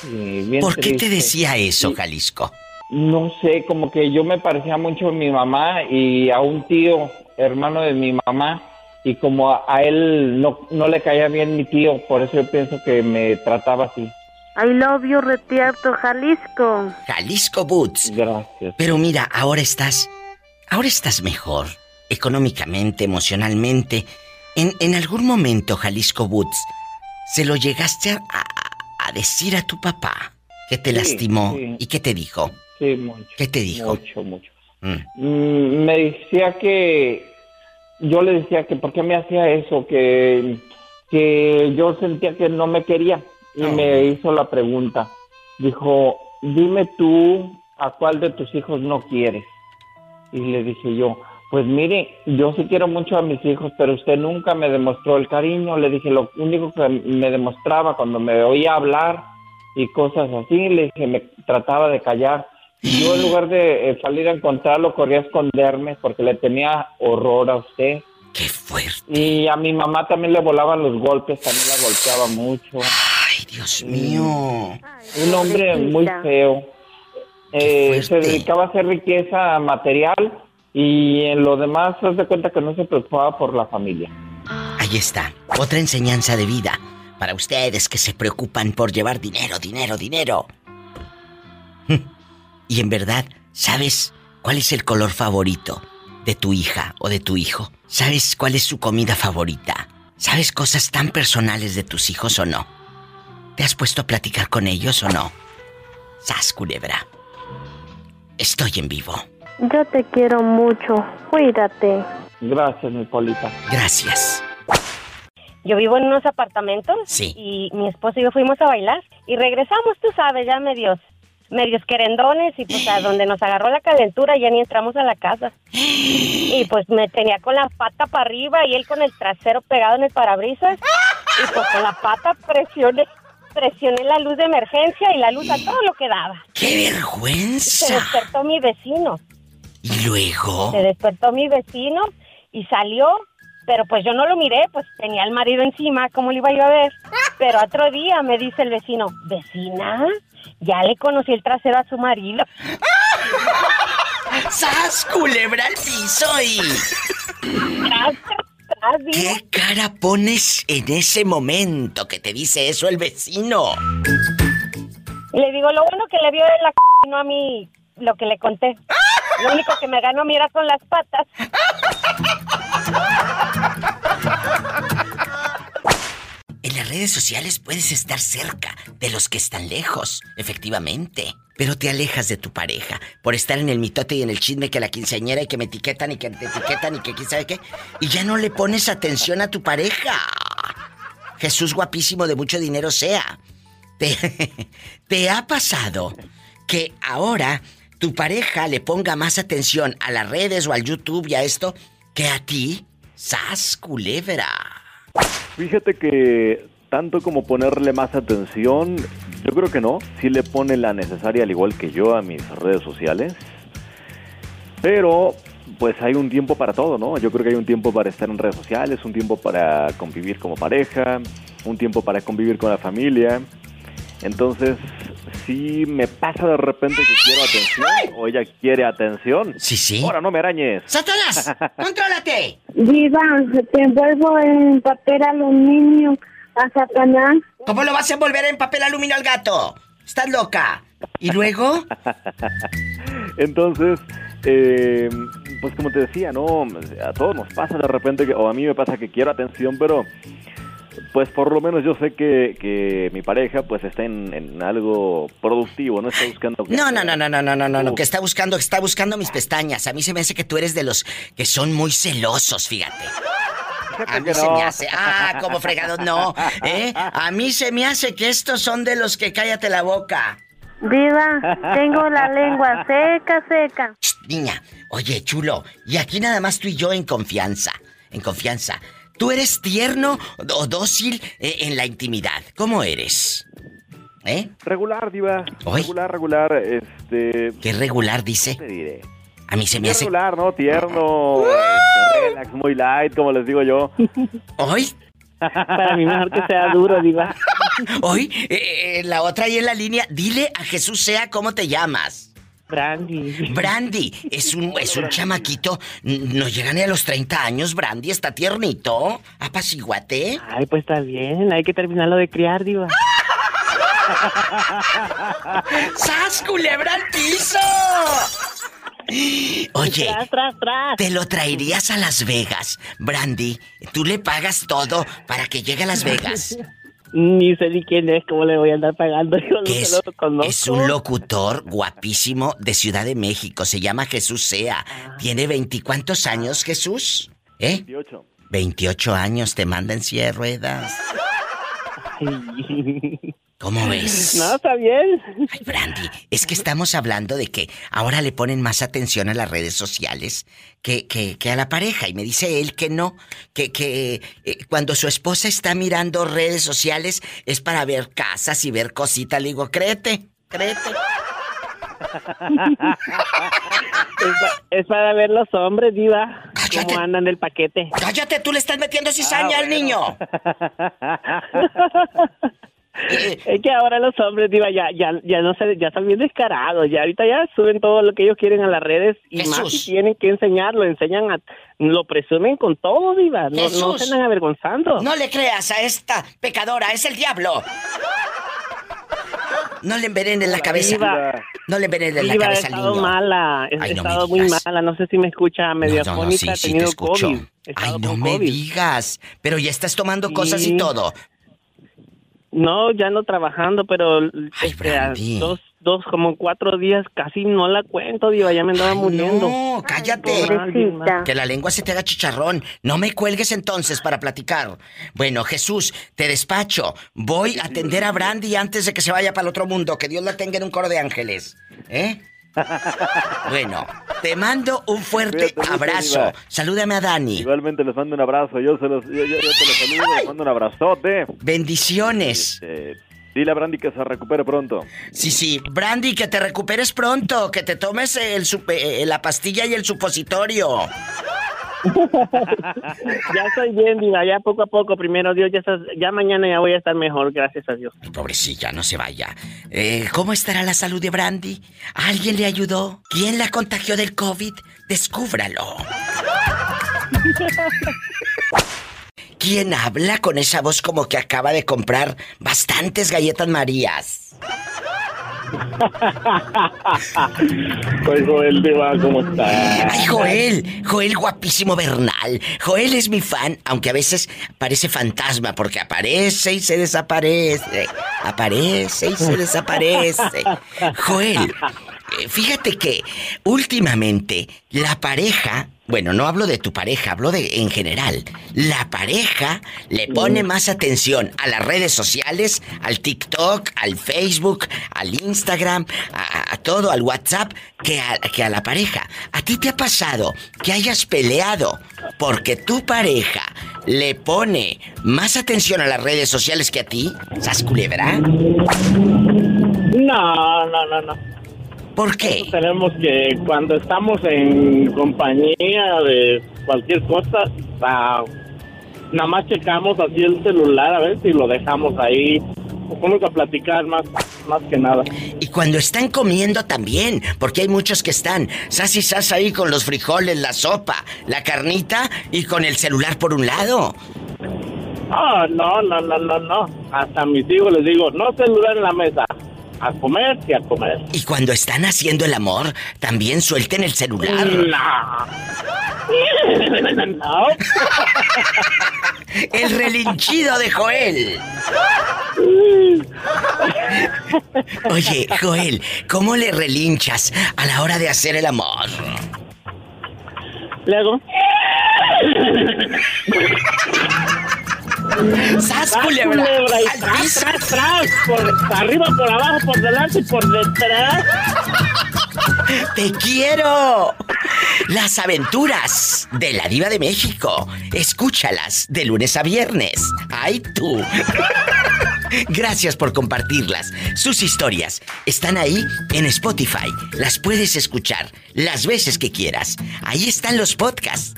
S15: sí, bien
S2: ¿Por qué te
S15: triste.
S2: decía eso, Jalisco?
S15: No sé, como que yo me parecía mucho a mi mamá y a un tío, hermano de mi mamá, y como a, a él no, no le caía bien mi tío, por eso yo pienso que me trataba así.
S7: I love you, Retierto, Jalisco.
S2: Jalisco Boots.
S15: Gracias.
S2: Pero mira, ahora estás... Ahora estás mejor. Económicamente, emocionalmente. En, en algún momento, Jalisco Boots, ¿se lo llegaste a, a- a decir a tu papá? Que te
S15: Sí,
S2: lastimó.
S15: sí.
S2: ¿Y qué te dijo?
S15: Sí, mucho.
S2: ¿Qué te dijo?
S15: Mucho, mucho.
S2: Mm.
S15: Mm, me decía que yo le decía que por qué me hacía eso, que, que yo sentía que no me quería y me hizo la pregunta. Dijo, dime tú a cuál de tus hijos no quieres. Y le dije yo, pues mire, yo sí quiero mucho a mis hijos, pero usted nunca me demostró el cariño. Le dije, lo único que me demostraba cuando me oía hablar y cosas así, le dije, me trataba de callar. Y Yo en lugar de eh, salir a encontrarlo, corría a esconderme porque le tenía horror a usted.
S2: ¡Qué fuerte!
S15: Y a mi mamá también le volaban los golpes, también la golpeaba mucho.
S2: ¡Ay, Dios mío!
S15: Un hombre muy feo. Eh, se dedicaba a hacer riqueza material y en lo demás se de cuenta que no se preocupaba por la familia.
S2: Ahí está, otra enseñanza de vida para ustedes que se preocupan por llevar dinero, dinero, dinero. Y en verdad, ¿sabes cuál es el color favorito de tu hija o de tu hijo? ¿Sabes cuál es su comida favorita? ¿Sabes cosas tan personales de tus hijos o no? ¿Te has puesto a platicar con ellos o no? Sas, culebra. Estoy en vivo.
S7: Yo te quiero mucho. Cuídate.
S15: Gracias, mi Polita.
S2: Gracias.
S16: Yo vivo en unos apartamentos
S2: Sí.
S16: y mi esposo y yo fuimos a bailar y regresamos, tú sabes, ya medios, medios querendones y pues a donde nos agarró la calentura ya ni entramos a la casa. Y pues me tenía con la pata para arriba y él con el trasero pegado en el parabrisas y pues con la pata presioné, presioné la luz de emergencia y la luz a todo lo que daba.
S2: ¡Qué
S16: Se
S2: vergüenza!
S16: despertó mi vecino.
S2: ¿Y luego?
S16: Se despertó mi vecino y salió, pero pues yo no lo miré, pues tenía al marido encima, ¿cómo lo iba yo a ver? Pero otro día me dice el vecino, vecina, ya le conocí el trasero a su marido.
S2: ¡Sas, culebra al piso y... ¿Qué cara pones en ese momento que te dice eso el vecino?
S16: Le digo, lo bueno que le vio en la c no a mí lo que le conté. Lo único que me ganó a mí era con las patas.
S2: En las redes sociales puedes estar cerca de los que están lejos, efectivamente. Pero te alejas de tu pareja por estar en el mitote y en el chisme que la quinceañera y que me etiquetan y que te etiquetan y que quién sabe qué. Y ya no le pones atención a tu pareja. Jesús guapísimo de mucho dinero sea. ¿Te, te ha pasado que ahora tu pareja le ponga más atención a las redes o al YouTube y a esto que a ti? ¡Sas, culebra!
S17: Fíjate que tanto como ponerle más atención, yo creo que no. Sí le pone la necesaria, al igual que yo, a mis redes sociales. Pero, pues hay un tiempo para todo, ¿no? Yo creo que hay un tiempo para estar en redes sociales, un tiempo para convivir como pareja, un tiempo para convivir con la familia. Entonces, si me pasa de repente que quiero atención o ella quiere atención.
S2: Sí, sí.
S17: Ahora no me arañes.
S2: ¡Satanás! ¡Contrólate!
S9: Diva, te envuelvo en papel aluminio a Satanás.
S2: ¿Cómo lo vas a envolver en papel aluminio al gato? Estás loca. ¿Y luego?
S17: Entonces, eh, pues como te decía, ¿no? A todos nos pasa de repente, que, o a mí me pasa que quiero atención, pero pues por lo menos yo sé que, que mi pareja pues está en, en algo productivo, no está buscando...
S2: No, no, no, no, no, no, no, no, no, que está buscando, está buscando mis pestañas. A mí se me hace que tú eres de los que son muy celosos, fíjate. A mí se me hace. Ah, como fregado, no. ¿eh? A mí se me hace que estos son de los que cállate la boca.
S7: Diva, tengo la lengua seca, seca.
S2: Niña, oye, chulo, y aquí nada más tú y yo en confianza. En confianza. ¿Tú eres tierno o dócil eh, en la intimidad? ¿Cómo eres? ¿Eh?
S17: Regular, diva.
S2: Hoy.
S17: Regular, regular, este...
S2: ¿Qué regular dice?
S17: ¿Qué te diré?
S2: A mí se me hace.
S17: regular, ¿no? Tierno, este, relax, muy light, como les digo yo.
S2: ¿Hoy?
S18: Para mí mejor que sea duro, diva.
S2: Hoy, eh, eh, la otra ahí en la línea, dile a Jesús sea cómo te llamas.
S18: Brandy.
S2: Brandy, es un, es un chamaquito, no llega ni a los 30 años, Brandy, está tiernito, apaciguate.
S18: Ay, pues está bien, hay que terminarlo de criar, diva.
S2: ¡Sas, culebra al piso! Oye,
S18: Tras, tras, tras.
S2: te lo traerías a Las Vegas, Brandy. Tú le pagas todo para que llegue a Las Vegas.
S18: Ni sé ni quién es, cómo le voy a andar pagando. Yo no
S2: es,
S18: lo conozco.
S2: es un locutor guapísimo de Ciudad de México. Se llama Jesús Sea. Tiene veinticuantos años, Jesús. ¿Eh?
S17: 18.
S2: 28 años te manda en silla de ruedas. ¿Cómo ves?
S18: No, está bien.
S2: Ay, Brandy, es que estamos hablando de que ahora le ponen más atención a las redes sociales que, que, que a la pareja. Y me dice él que no, que, que eh, cuando su esposa está mirando redes sociales es para ver casas y ver cositas. Le digo, créete, créete.
S18: Es, pa- es para ver los hombres, diva. Cómo andan del paquete.
S2: Cállate, tú le estás metiendo cizaña al niño.
S18: Es que ahora los hombres, diva, ya, ya, ya no se, ya están bien descarados. Ya ahorita ya suben todo lo que ellos quieren a las redes y más
S2: Jesús.
S18: si tienen que enseñarlo, enseñan a, lo presumen con todo, diva. No, no
S2: Jesús.
S18: se andan avergonzando.
S2: No le creas a esta pecadora, es el diablo. No le envenenen la cabeza.
S18: Diva.
S2: No le envenenen la
S18: Diva, he
S2: cabeza al
S18: estado
S2: niño.
S18: mala, he
S2: Ay, no
S18: estado muy mala, no sé si me escucha medio
S2: No, no, no, sí,
S18: he
S2: sí te
S18: tenido
S2: escucho.
S18: COVID. He
S2: Ay,
S18: estado
S2: no me
S18: COVID.
S2: digas. Pero ya estás tomando cosas y
S18: Sí.
S2: todo.
S18: No, ya no trabajando, pero este, a
S2: Brandy.
S18: dos, dos, como cuatro días casi no la cuento, diva, ya me andaba muriendo.
S2: No, cállate.
S18: Pobrecita.
S2: Que la lengua se te haga chicharrón. No me cuelgues entonces para platicar. Bueno, Jesús, te despacho. Voy a atender a Brandy antes de que se vaya para el otro mundo. Que Dios la tenga en un coro de ángeles. ¿Eh? Bueno, te mando un fuerte
S17: Cuídate
S2: abrazo. Salúdame a Dani.
S17: Igualmente les mando un abrazo, yo, se los, yo, yo- yo te los saludo, les mando un abrazote.
S2: Bendiciones.
S17: Eh, dile a Brandy que se recupere pronto.
S2: Sí, sí, Brandy, que te recuperes pronto, que te tomes el eh, la pastilla y el supositorio.
S18: Ya estoy bien, diva, ya poco a poco, primero Dios, ya, estás- ya mañana ya voy a estar mejor, gracias a Dios.
S2: Pobrecilla, no se vaya. Eh, ¿Cómo estará la salud de Brandy? ¿Alguien le ayudó? ¿Quién la contagió del COVID? Descúbralo. ¿Quién habla con esa voz como que acaba de comprar bastantes galletas Marías?
S19: Pues Joel Diva, ¿cómo está?
S2: Ay, Joel, Joel guapísimo Bernal. Joel es mi fan, aunque a veces parece fantasma porque aparece y se desaparece. Aparece y se desaparece. Joel, fíjate que últimamente la pareja, bueno, no hablo de tu pareja, hablo de en general. La pareja le pone más atención a las redes sociales, al TikTok, al Facebook, al Instagram, a, a todo, al WhatsApp, que a, que a la pareja. ¿A ti te ha pasado que hayas peleado porque tu pareja le pone más atención a las redes sociales que a ti? ¿Sas culebra?
S19: No, no, no, no.
S2: ¿Por qué?
S19: Tenemos que cuando estamos en compañía de cualquier cosa, ah, nada más checamos así el celular a ver si lo dejamos ahí. Vamos a platicar más, más que nada.
S2: Y cuando están comiendo también, porque hay muchos que están sas y sas ahí con los frijoles, la sopa, la carnita y con el celular por un lado.
S19: Ah, no, no, no, no, no. Hasta a mis hijos les digo, no celular en la mesa. A comer y a comer.
S2: Y cuando están haciendo el amor, también suelten el celular.
S19: No. No.
S2: El relinchido de Joel. Oye, Joel, ¿cómo le relinchas a la hora de hacer el amor?
S19: Luego.
S2: ¡Sas, culebra!
S19: y tras, por arriba, por abajo, por delante y por detrás.
S2: ¡Te quiero! Las aventuras de la diva de México. Escúchalas de lunes a viernes. ¡Ay tú! Gracias por compartirlas. Sus historias están ahí en Spotify. Las puedes escuchar las veces que quieras. Ahí están los podcasts.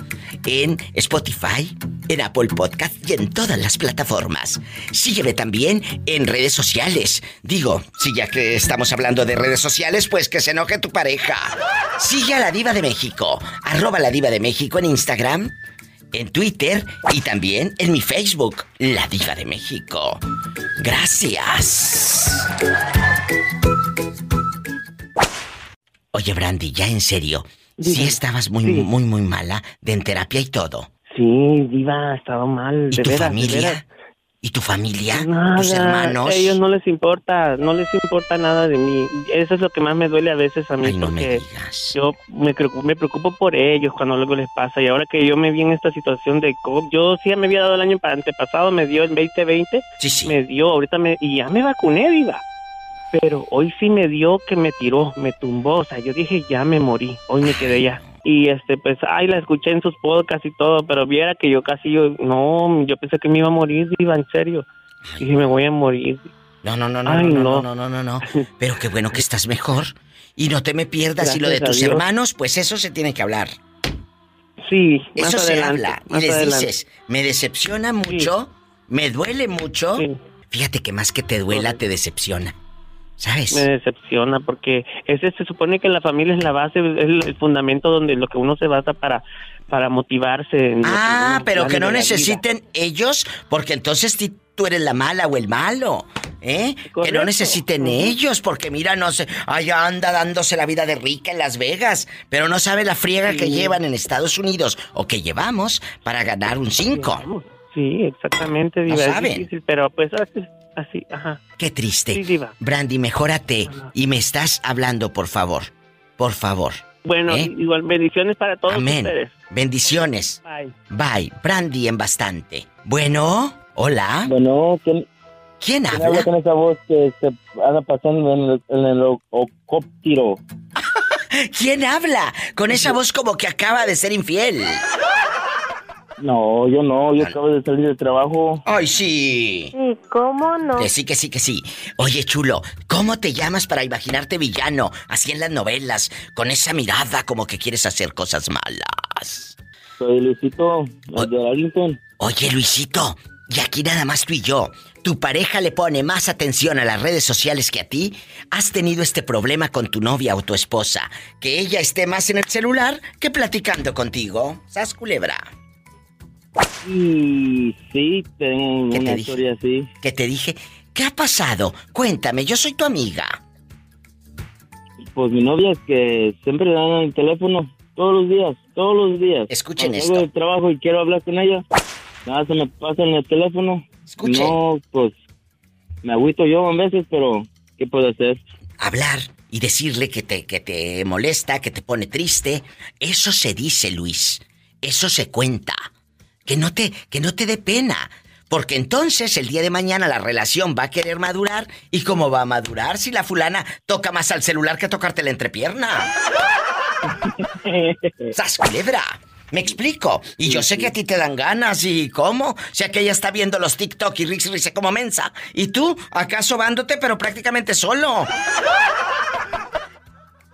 S2: En Spotify, en Apple Podcast y en todas las plataformas. Sígueme también en redes sociales. Digo, si ya que estamos hablando de redes sociales, pues que se enoje tu pareja. Sigue a la Diva de México. Arroba la Diva de México en Instagram, en Twitter y también en mi Facebook, La Diva de México. Gracias. Oye, Brandy, ya en serio. Sí estabas muy, muy, muy mala de en terapia y todo.
S18: Sí, Diva, ha estado mal.
S2: ¿Y
S18: de
S2: tu
S18: veras, de
S2: familia?
S18: veras.
S2: ¿Y tu familia?
S18: Nada,
S2: ¿Tus hermanos?
S18: A ellos no les importa, no les importa nada de mí. Eso es lo que más me duele a veces a mí, porque yo me preocupo, me preocupo por ellos cuando algo les pasa. Y ahora que yo me vi en esta situación de COVID, yo sí me había dado el año pa- antepasado, me dio el 2020, me dio, ahorita me, y ya me vacuné, Diva. Pero hoy sí me dio que me tiró, me tumbó, o sea, yo dije, ya me morí, hoy me quedé ya. Y este, pues, ay, la escuché en sus podcasts y todo, pero viera que yo casi, yo, no, yo pensé que me iba a morir, Diva, en serio. Dije, me voy a morir.
S2: No, no, no, no,
S18: Ay,
S2: no, no,
S18: no.
S2: no, no, no. Pero qué bueno que estás mejor. Y no te me pierdas. y lo de tus hermanos, pues eso se tiene que hablar.
S18: Sí,
S2: Eso
S18: más
S2: se
S18: adelante,
S2: habla. Y les
S18: adelante.
S2: dices, me decepciona mucho, me duele mucho. Fíjate que más que te duela, te decepciona. ¿Sabes?
S18: Me decepciona porque ese se supone que la familia es la base, es el, el fundamento donde lo que uno se basa para para motivarse. en lo que
S2: Ah, pero que no
S18: vida.
S2: necesiten ellos, porque entonces ti- tú eres la mala o el malo, ¿eh? Que no necesiten ellos, porque mira, no sé, allá anda dándose la vida de rica en Las Vegas, pero no sabe la friega que llevan en Estados Unidos o que llevamos para ganar un 5.
S18: Sí, exactamente,
S2: No
S18: Diva, es
S2: saben.
S18: difícil, pero pues así ajá.
S2: Qué triste.
S18: Sí, diva.
S2: Brandy, mejórate y me estás hablando, por favor. Por favor.
S18: Bueno,
S2: ¿Eh?
S18: igual bendiciones para todos
S2: Amén.
S18: ustedes.
S2: Bendiciones.
S18: Bye.
S2: Bye. Brandy en bastante. Bueno, hola.
S20: Bueno, ¿quién,
S2: ¿Quién
S20: quién
S2: habla?
S20: habla con esa voz que se anda pasando en el, en el o- ocóptero?
S2: ¿Quién habla? Con esa voz como que acaba de ser infiel.
S20: No, yo no, yo acabo de salir del trabajo.
S2: Ay, sí.
S7: ¿Y cómo no?
S2: Que sí, que sí, que sí. Oye, chulo, ¿cómo te llamas para imaginarte villano, así en las novelas, con esa mirada como que quieres hacer cosas malas?
S20: Soy Luisito, el de Arlington.
S2: Oye, Luisito, y aquí nada más tú y yo. ¿Tu pareja le pone más atención a las redes sociales que a ti? ¿Has tenido este problema con tu novia o tu esposa? Que ella esté más en el celular que platicando contigo. ¿Sas culebra?
S20: Y sí, tengo
S2: ¿Qué
S20: una
S2: te
S20: historia así.
S2: ¿Qué te dije? ¿Qué ha pasado? Cuéntame, yo soy tu amiga.
S20: Pues mi novia es que siempre le dan el teléfono todos los días, todos los días.
S2: Escuchen
S20: Cuando
S2: esto.
S20: Del trabajo y quiero hablar con ella. Nada, se me pasa en el teléfono.
S2: Escuchen.
S20: No, pues me agüito yo a veces, pero ¿qué puedo hacer?
S2: Hablar y decirle que te, que te molesta, que te pone triste. Eso se dice, Luis. Eso se cuenta. Que no te, que no te dé pena. Porque entonces el día de mañana la relación va a querer madurar. ¿Y cómo va a madurar si la fulana toca más al celular que tocarte la entrepierna? ¡Sas culebra! Me explico. Y yo sé que a ti te dan ganas. ¿Y cómo? Si aquella está viendo los TikTok y Rix Rix como mensa. ¿Y tú? Acá sobándote, pero prácticamente solo.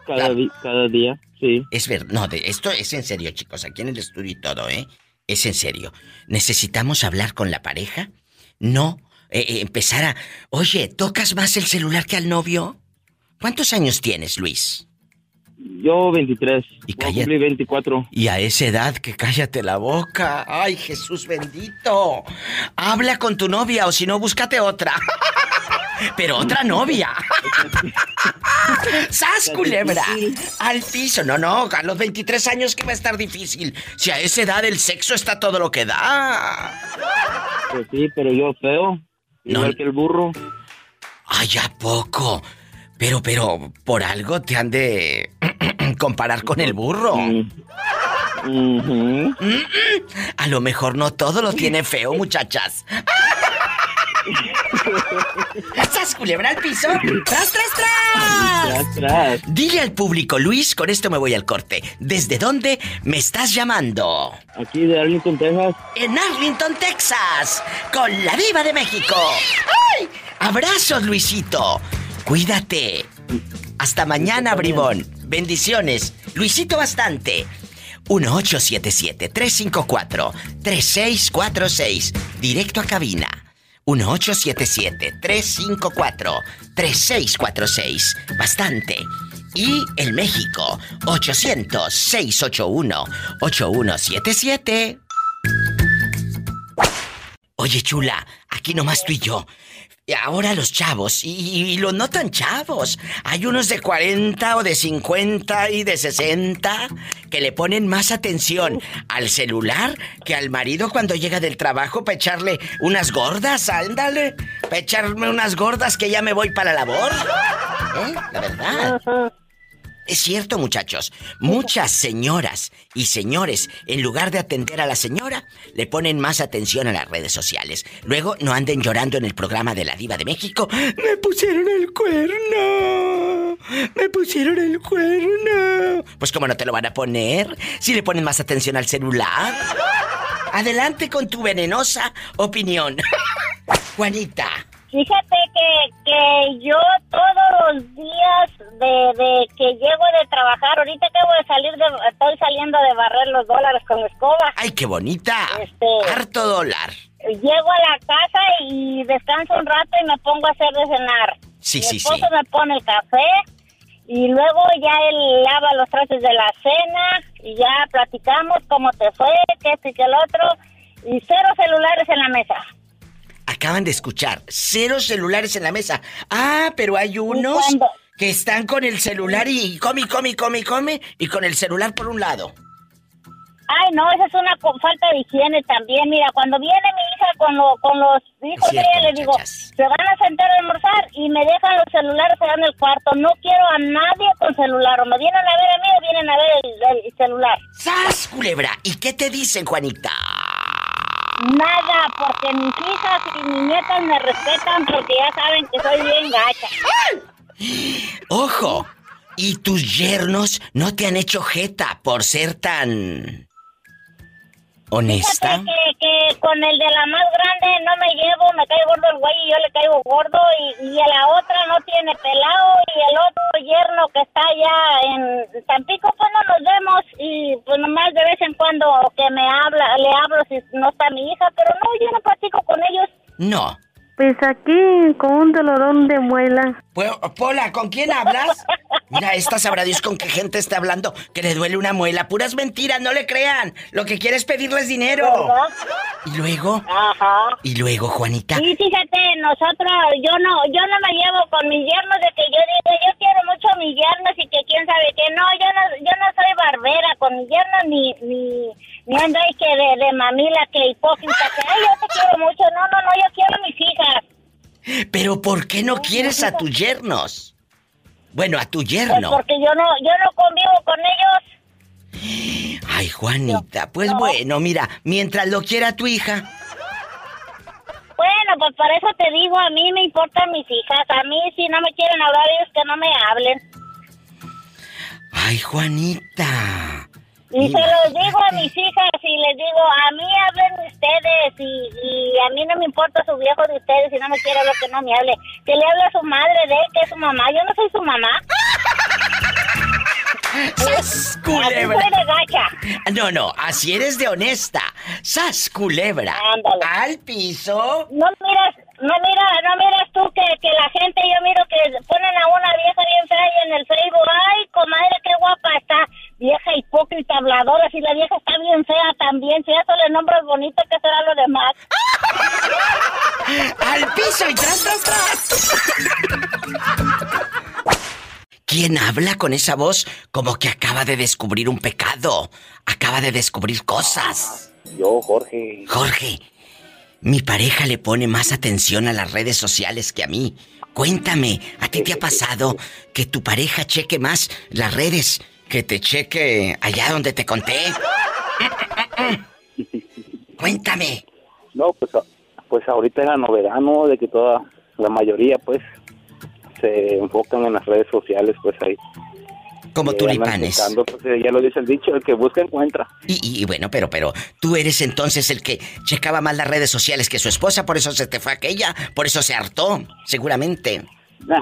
S20: Cada, cada día, sí.
S2: Es verdad. No, de, esto es en serio, chicos. Aquí en el estudio y todo, ¿eh? Es en serio. Necesitamos hablar con la pareja. No eh, eh, empezar a. Oye, ¿tocas más el celular que al novio? ¿Cuántos años tienes, Luis?
S20: Yo 23.
S2: Y
S20: a cumplir 24.
S2: Y a esa edad que cállate la boca. Ay, Jesús bendito. Habla con tu novia o si no, búscate otra. Pero otra novia. ¡Sas, culebra! Al piso. No, no, a los 23 años que va a estar difícil. Si a esa edad el sexo está todo lo que da.
S20: Pues sí, pero yo feo. Igual que el burro.
S2: Ay, ¿a poco? Pero, pero, por algo te han de comparar con el burro. Mm-mm. A lo mejor no todo lo tiene feo, muchachas. ¡Sas culebra al piso! ¡Tras, tras, tras!
S20: Tras, tras.
S2: Dile al público, Luis, con esto me voy al corte. ¿Desde dónde me estás llamando?
S20: Aquí de Arlington, Texas.
S2: En Arlington, Texas, con la diva de México. ¡Ay! Abrazos, Luisito. Cuídate. Hasta mañana, bribón. Bendiciones. Luisito bastante. 1877-354-3646. Directo a cabina. 1877-354-3646. Bastante. Y el México. 800-681-8177. Oye, chula, aquí nomás tú y yo. Ahora los chavos, y, y los no chavos. Hay unos de 40 o de 50 y de 60 que le ponen más atención al celular que al marido cuando llega del trabajo para echarle unas gordas, ándale. Para echarme unas gordas que ya me voy para la labor. ¿Eh? La verdad. Es cierto, muchachos. Muchas señoras y señores, en lugar de atender a la señora, le ponen más atención a las redes sociales. Luego no anden llorando en el programa de la Diva de México. Me pusieron el cuerno. Me pusieron el cuerno. Pues como no te lo van a poner si le ponen más atención al celular. Adelante con tu venenosa opinión. Juanita.
S21: Fíjate que, que yo todos los días de, de que llego de trabajar, ahorita acabo de salir de, estoy saliendo de barrer los dólares con escoba.
S2: ¡Ay, qué bonita!
S21: Este,
S2: Harto dólar.
S21: Llego a la casa y descanso un rato y me pongo a hacer de cenar.
S2: Sí,
S21: Mi
S2: sí,
S21: esposo
S2: sí.
S21: me pone el café y luego ya él lava los trastes de la cena y ya platicamos cómo te fue, que esto y que el otro y cero celulares en la mesa.
S2: Acaban de escuchar. Cero celulares en la mesa. Ah, pero hay unos que están con el celular y come, come, come, come y con el celular por un lado.
S21: Ay, no, esa es una falta de higiene también. Mira, cuando viene mi hija con, lo- con los hijos
S2: cierto,
S21: ella, le digo, se van a sentar a almorzar y me dejan los celulares allá en el cuarto. No quiero a nadie con celular. O me vienen a ver a mí o vienen a ver el, el celular.
S2: ¡Sas, culebra! ¿Y qué te dicen, Juanita?
S21: Nada, porque mis hijas y mis nietas me respetan porque ya saben que soy bien gacha.
S2: ¡Ojo! ¿Y tus yernos no te han hecho jeta por ser tan... honesta?
S21: Fíjate que, que con el de la más grande no me llevo, me cae gordo el güey y yo le caigo gordo y, y a la otra no tiene pelado y el otro yerno que está allá en Tampico pues no nos vemos y pues nomás de vez en cuando que me habla, le hablo si no está mi hija, pero no, yo no platico con ellos.
S2: No.
S7: Pues aquí con un dolorón de muela.
S2: Pues, Pola, ¿con quién hablas? Mira, esta sabrá Dios con qué gente está hablando que le duele una muela. Puras mentiras, no le crean. Lo que quiere es pedirles dinero. Y luego,
S21: Ajá.
S2: y luego, Juanita.
S21: Sí, fíjate, nosotros, yo no, yo no me llevo con mis yernos de que yo digo, yo quiero mucho a mis yernos y que quién sabe que no, yo no, yo no soy barbera con mis yernos ni, ni, ni ando ahí que de, de mamila, que hipócrita, que ay, yo te quiero mucho, no, no, no, yo quiero a mis hijas.
S2: Pero ¿por qué no quieres a tus yernos? Bueno, a tu
S21: Pues
S2: yerno.
S21: porque yo no, yo no convivo con ellos.
S2: Ay, Juanita, pues bueno, mira, mientras lo quiera tu hija.
S21: Bueno, pues por eso te digo, a mí me importan mis hijas, a mí si no me quieren hablar ellos que no me hablen.
S2: Ay, Juanita.
S21: Y se los digo a mis hijas y les digo, a mí hablen ustedes y, y a mí no me importa su viejo de ustedes, si no me quiere hablar que no me hable. Que le hable a su madre de él, que es su mamá. Yo no soy su mamá.
S2: ¡Sas,
S21: Así
S2: culebra!
S21: soy de gacha.
S2: No, no, así eres de honesta. ¡Sas, culebra! Al piso.
S21: No miras, no mira, no miras tú que, que la gente, yo miro que ponen a una vieja bien fea en el Facebook. Ay, comadre, qué guapa está. Vieja hipócrita, habladora. Si la vieja está bien fea también. Si eso le nombras bonito, ¿qué será lo demás?
S2: ¡Al piso y tras, tras, tras! ¿Quién habla con esa voz como que acaba de descubrir un pecado? Acaba de descubrir cosas.
S19: Yo, Jorge.
S2: Jorge, mi pareja le pone más atención a las redes sociales que a mí. Cuéntame, ¿a ti te ha pasado que tu pareja cheque más las redes que te cheque allá donde te conté? Cuéntame.
S19: No, pues, pues ahorita es la novedad, ¿no? De que toda, la mayoría, pues, se enfocan en las redes sociales, pues ahí.
S2: Como tulipanes.
S19: buscando, pues, eh, ya lo dice el dicho, el que busca encuentra.
S2: Y, bueno, pero, pero, tú eres entonces el que checaba más las redes sociales que su esposa, por eso se te fue aquella, por eso se hartó, seguramente.
S19: Nah.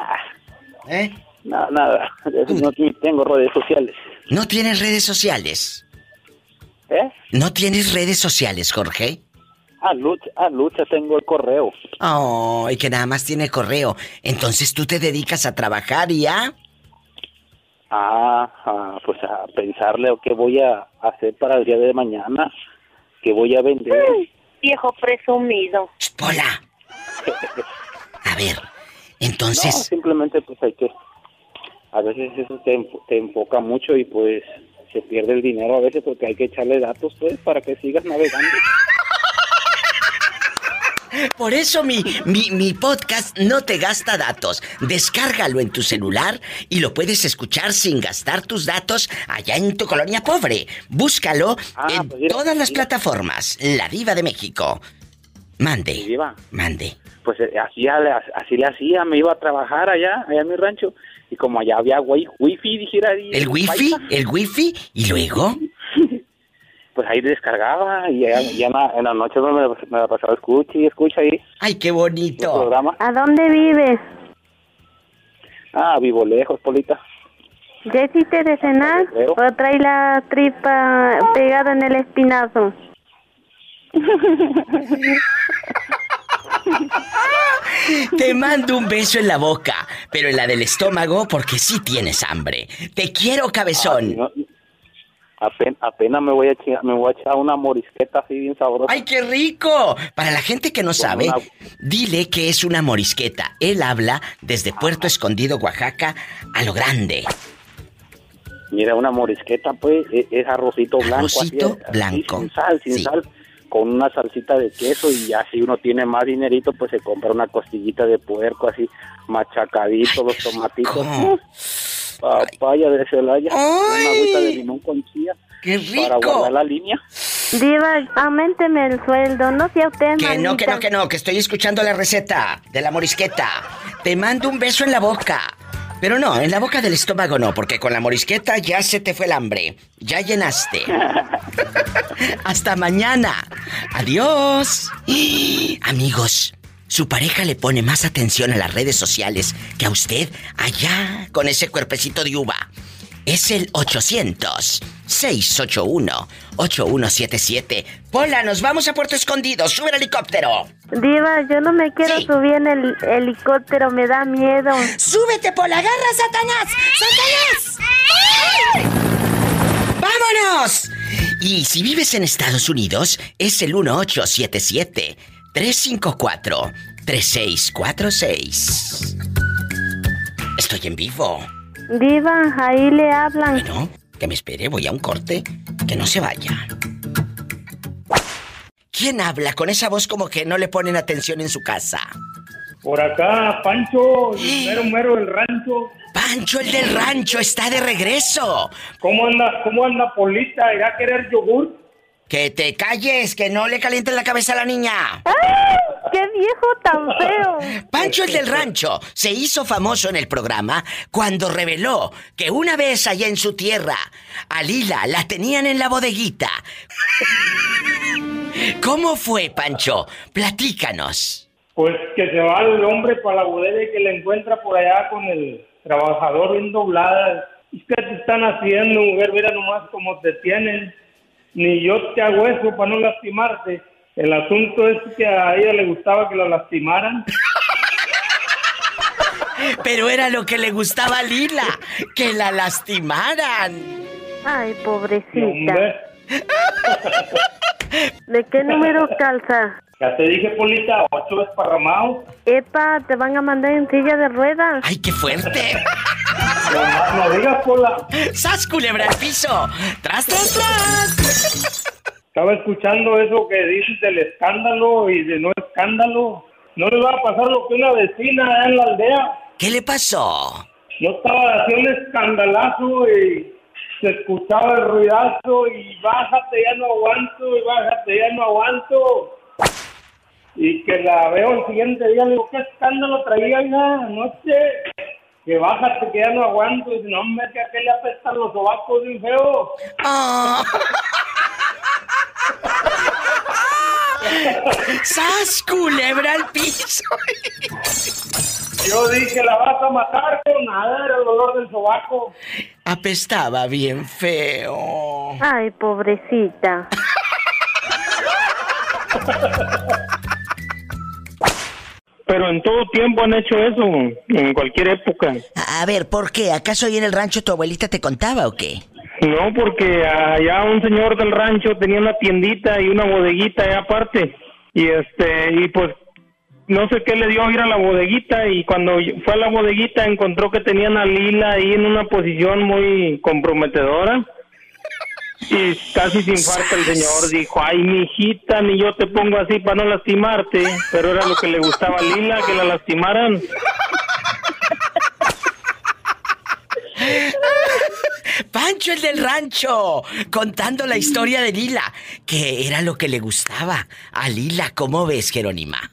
S2: ¿Eh?
S19: Nada, nada. No tengo redes sociales.
S2: ¿No tienes redes sociales?
S19: ¿Eh?
S2: ¿No tienes redes sociales, Jorge?
S19: Ah, lucha, ah, lucha, tengo el correo.
S2: Oh, y que nada más tiene correo. Entonces tú te dedicas a trabajar y a...
S19: Ah, ah, pues a pensarle qué voy a hacer para el día de mañana, qué voy a vender.
S7: Viejo presumido.
S2: Pola. A ver,
S19: No,
S2: entonces...
S19: simplemente pues hay que... A veces eso te, enfo- te enfoca mucho y pues se pierde el dinero a veces porque hay que echarle datos pues para que sigas navegando.
S2: Por eso mi, mi, mi podcast no te gasta datos. Descárgalo en tu celular y lo puedes escuchar sin gastar tus datos allá en tu colonia pobre. Búscalo en
S19: pues mira,
S2: todas las
S19: mira.
S2: plataformas. La Diva de México. Mande.
S19: Diva.
S2: Mande.
S19: Pues eh, así, así le hacía, me iba a trabajar allá, allá en mi rancho y como allá había wi- wifi, dijera
S2: ¿El wifi? ¿El wifi? ¿Y luego?
S19: Pues ahí descargaba y ya, ya en, la, en la noche me, me la pasaba escucha y escucha ahí.
S2: Ay, qué bonito.
S19: programa.
S7: ¿A dónde vives?
S19: Ah, vivo lejos, Polita.
S7: ¿Ya hiciste de cenar? ¿O trae la tripa pegada en el espinazo?
S2: Te mando un beso en la boca, pero en la del estómago porque sí tienes hambre. Te quiero, cabezón.
S19: Apen- apenas me voy a echar, me voy a echar una morisqueta así bien sabrosa.
S2: ¡Ay, qué rico! Para la gente que no sabe,
S19: una-
S2: dile que es una morisqueta. Él habla desde Puerto Escondido, Oaxaca, a lo grande.
S19: Mira, una morisqueta, pues, es, es arrocito blanco.
S2: Arrocito
S19: así, así,
S2: blanco.
S19: sin sal, sin
S2: Sí.
S19: sal, con una salsita de queso y ya si uno tiene más dinerito, pues se compra una costillita de puerco así, machacadito, los tomatitos.
S2: ¿Cómo?
S19: Papaya de Celaya, una agüita de limón con chía.
S2: ¡Qué
S19: Para
S2: rico!
S19: guardar la línea.
S7: Diva, aumenteme el sueldo, no sea usted
S2: Que no, que no, que no, que estoy escuchando la receta de la morisqueta. Te mando un beso en la boca. Pero no, en la boca del estómago no, porque con la morisqueta ya se te fue el hambre. Ya llenaste. Hasta mañana. Adiós. Amigos, su pareja le pone más atención a las redes sociales que a usted allá con ese cuerpecito de uva. Es el 800-681-8177. Pola, nos vamos a Puerto Escondido. Sube el helicóptero.
S7: Diva, yo no me quiero subir en el helicóptero, me da miedo.
S2: ¡Súbete, Pola! ¡Agarra, Satanás! ¡Satanás! ¡Vámonos! Y si vives en Estados Unidos, es el 1877-354-3646. Estoy en vivo.
S7: Diva, ahí le hablan.
S2: Bueno, que me espere, voy a un corte. Que no se vaya. ¿Quién habla con esa voz como que no le ponen atención en su casa?
S22: Por acá, Pancho, el mero mero del rancho.
S2: Pancho, el del rancho, está de regreso.
S22: ¿Cómo anda, cómo anda Polita? ¿Irá a querer yogur?
S2: Que te calles, que no le calientes la cabeza a la niña.
S7: ¡Qué viejo tan feo!
S2: Pancho el del rancho se hizo famoso en el programa cuando reveló que una vez allá en su tierra a Lila la tenían en la bodeguita. ¿Cómo fue, Pancho? Platícanos.
S22: Pues que se va el hombre para la bodega y que le encuentra por allá con el trabajador bien doblada. ¿Y ¿Qué te están haciendo, mujer? Mira nomás cómo te tienen. Ni yo te hago eso para no lastimarte. El asunto es que a ella le gustaba que la lastimaran.
S2: Pero era lo que le gustaba a Lila, que la lastimaran.
S7: Ay, pobrecita. ¿De qué número calza?
S22: ya te dije, Polita, ocho esparramados.
S7: Epa, te van a mandar en silla de ruedas.
S2: ¡Ay, qué fuerte!
S22: Nomás Drácula.
S2: ¡Sas, culebra al piso! ¡Tras, tras, tras!
S22: Estaba escuchando eso que dices del escándalo y de no escándalo. No le va a pasar lo que una vecina en la aldea.
S2: ¿Qué le pasó?
S22: No estaba haciendo un escandalazo y se escuchaba el ruidazo y bájate, ya no aguanto, y bájate, ya no aguanto. Y que la veo el siguiente día, le digo, ¿qué escándalo traía ya anoche? Que bájate, que ya no aguanto. Y no, hombre, que a qué le apestan los sobacos bien feo.
S2: Ah. ¡Sas, culebra al piso!
S22: Yo dije, la vas a matar, pero nada, era el olor del sobaco.
S2: Apestaba bien feo.
S7: Ay, pobrecita.
S18: Pero en todo tiempo han hecho eso, en cualquier época.
S2: A ver, ¿por qué? ¿Acaso ahí en el rancho tu abuelita te contaba o qué?
S18: No, porque allá un señor del rancho tenía una tiendita y una bodeguita allá aparte. Y este, y pues no sé qué le dio a ir a la bodeguita y cuando fue a la bodeguita encontró que tenían a Lila ahí en una posición muy comprometedora. Y casi sin falta el señor dijo, ay, mi hijita, ni yo te pongo así para no lastimarte. Pero era lo que le gustaba a Lila, que la lastimaran.
S2: Pancho el del rancho, contando la historia de Lila, que era lo que le gustaba a Lila. ¿Cómo ves, Jerónima?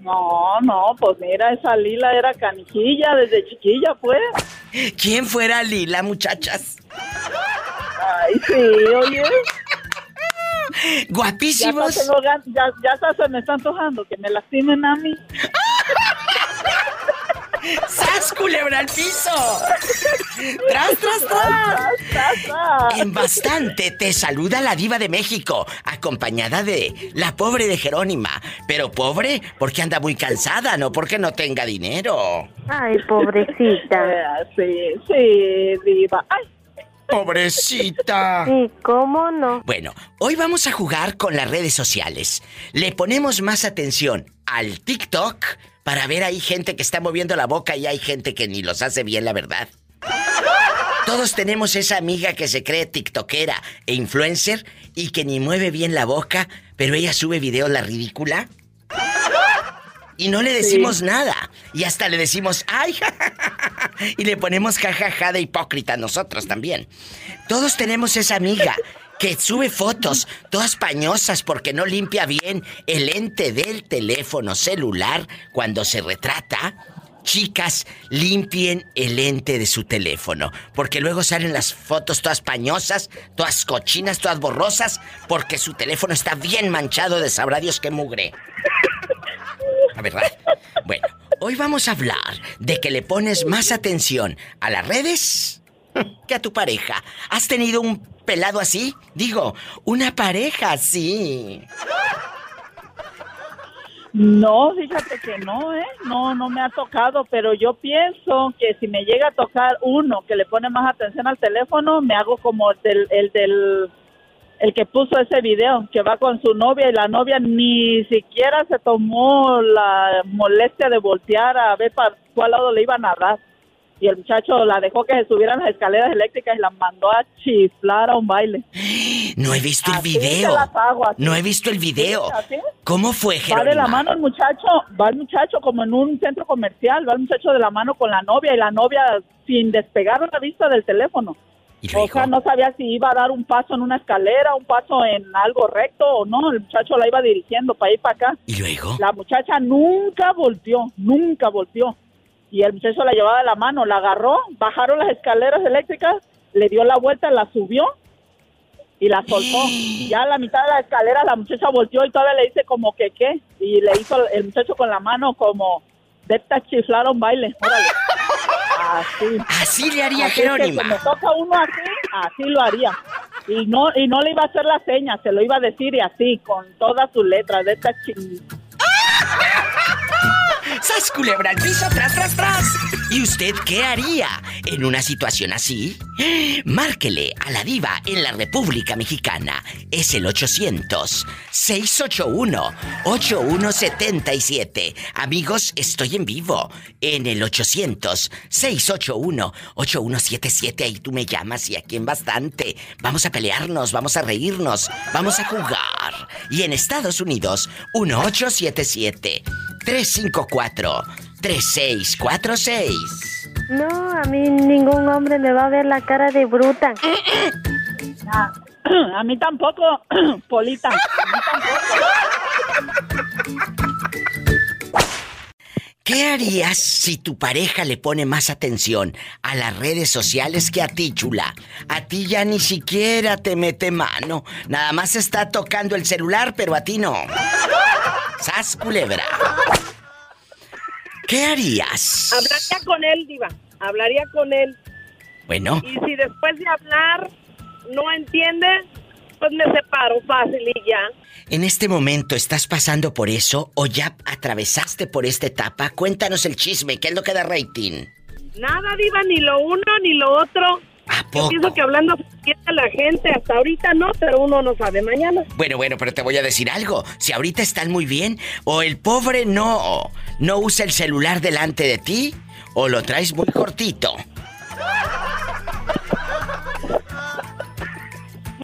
S6: No, no, pues mira, esa Lila era canijilla desde chiquilla, pues.
S2: ¿Quién fuera Lila, muchachas?
S6: Ay, sí, oye.
S2: Guapísimos.
S6: Ya, hasta tengo gan- ya, ya hasta se me está antojando que me lastimen a mí.
S2: ¡Sas, culebra al piso! ¡Tras, tras, tras! En bastante te saluda la diva de México, acompañada de la pobre de Jerónima. Pero pobre porque anda muy cansada, no porque no tenga dinero.
S7: Ay, pobrecita.
S6: Sí, sí, diva. Ay.
S2: Pobrecita.
S7: Sí, ¿cómo no?
S2: Bueno, hoy vamos a jugar con las redes sociales. Le ponemos más atención al TikTok para ver ahí gente que está moviendo la boca y hay gente que ni los hace bien, la verdad. Todos tenemos esa amiga que se cree tiktokera e influencer y que ni mueve bien la boca, pero ella sube videos la ridícula. Y no le decimos
S6: Sí.
S2: nada. Y hasta le decimos, ¡ay! y le ponemos jajaja de hipócrita nosotros también. Todos tenemos esa amiga que sube fotos todas pañosas porque no limpia bien el lente del teléfono celular cuando se retrata. Chicas, limpien el lente de su teléfono, porque luego salen las fotos todas pañosas, todas cochinas, todas borrosas, porque su teléfono está bien manchado de sabrá Dios qué mugre. La verdad. Bueno, hoy vamos a hablar de que le pones más atención a las redes que a tu pareja. ¿Has tenido un pelado así? Digo, una pareja así.
S6: No, fíjate que no, ¿eh? No, no me ha tocado, pero yo pienso que si me llega a tocar uno que le pone más atención al teléfono, me hago como el del, el del, el que puso ese video, que va con su novia y la novia ni siquiera se tomó la molestia de voltear a ver para cuál lado le iban a dar. Y el muchacho la dejó que se subieran las escaleras eléctricas y la mandó a chiflar a un baile.
S2: No he visto el
S6: Así
S2: video.
S6: hago.
S2: No he visto el video. ¿Cómo fue,
S6: Va de la
S2: Jerónima?
S6: mano el muchacho, va el muchacho como en un centro comercial, va el muchacho de la mano con la novia y la novia sin despegar la vista del teléfono. O sea, no sabía si iba a dar un paso en una escalera, un paso en algo recto o no. El muchacho la iba dirigiendo para ir para acá.
S2: ¿Y luego?
S6: La muchacha nunca volteó, nunca volteó. Y el muchacho la llevaba de la mano, la agarró, bajaron las escaleras eléctricas, le dio la vuelta, la subió y la soltó. Ya a la mitad de la escalera la muchacha volteó y todavía le dice como que qué. Y le hizo el muchacho con la mano como, de esta chiflaron baile, órale. Así.
S2: Así le haría
S6: Así
S2: Jerónima.
S6: si me toca uno así, así lo haría. Y no, y no le iba a hacer la seña, se lo iba a decir y así, con todas sus letras, de esta ching...
S2: ¡Sas culebra al piso, tras, tras, tras! ¿Y usted qué haría en una situación así? Márquele a la diva en la República Mexicana. Es el 800-681-8177. Amigos, estoy en vivo. En el 800-681-8177. Ahí tú me llamas y aquí en bastante. Vamos a pelearnos, vamos a reírnos, vamos a jugar. Y en Estados Unidos, 1877 354 3646.
S7: No, a mí ningún hombre me va a ver la cara de bruta.
S6: Ah, a mí tampoco, Polita. A mí
S2: ¿Qué harías si tu pareja le pone más atención a las redes sociales que a ti, chula? A ti ya ni siquiera te mete mano. Nada más está tocando el celular, pero a ti no. ¡Sas, culebra! ¿Qué harías?
S23: Hablaría con él, Diva. Hablaría con él.
S2: Bueno,
S23: Y si después de hablar no entiende, pues me separo fácil y ya.
S2: en este momento estás pasando por eso o ya atravesaste por esta etapa. Cuéntanos el chisme, ¿qué es lo que da rating?
S23: Nada, Diva, ni lo uno ni lo otro. Yo pienso que hablando a la gente, hasta ahorita no, pero uno no sabe mañana.
S2: Bueno, bueno, pero te voy a decir algo. Si ahorita están muy bien, o el pobre no, no usa el celular delante de ti, o lo traes muy cortito.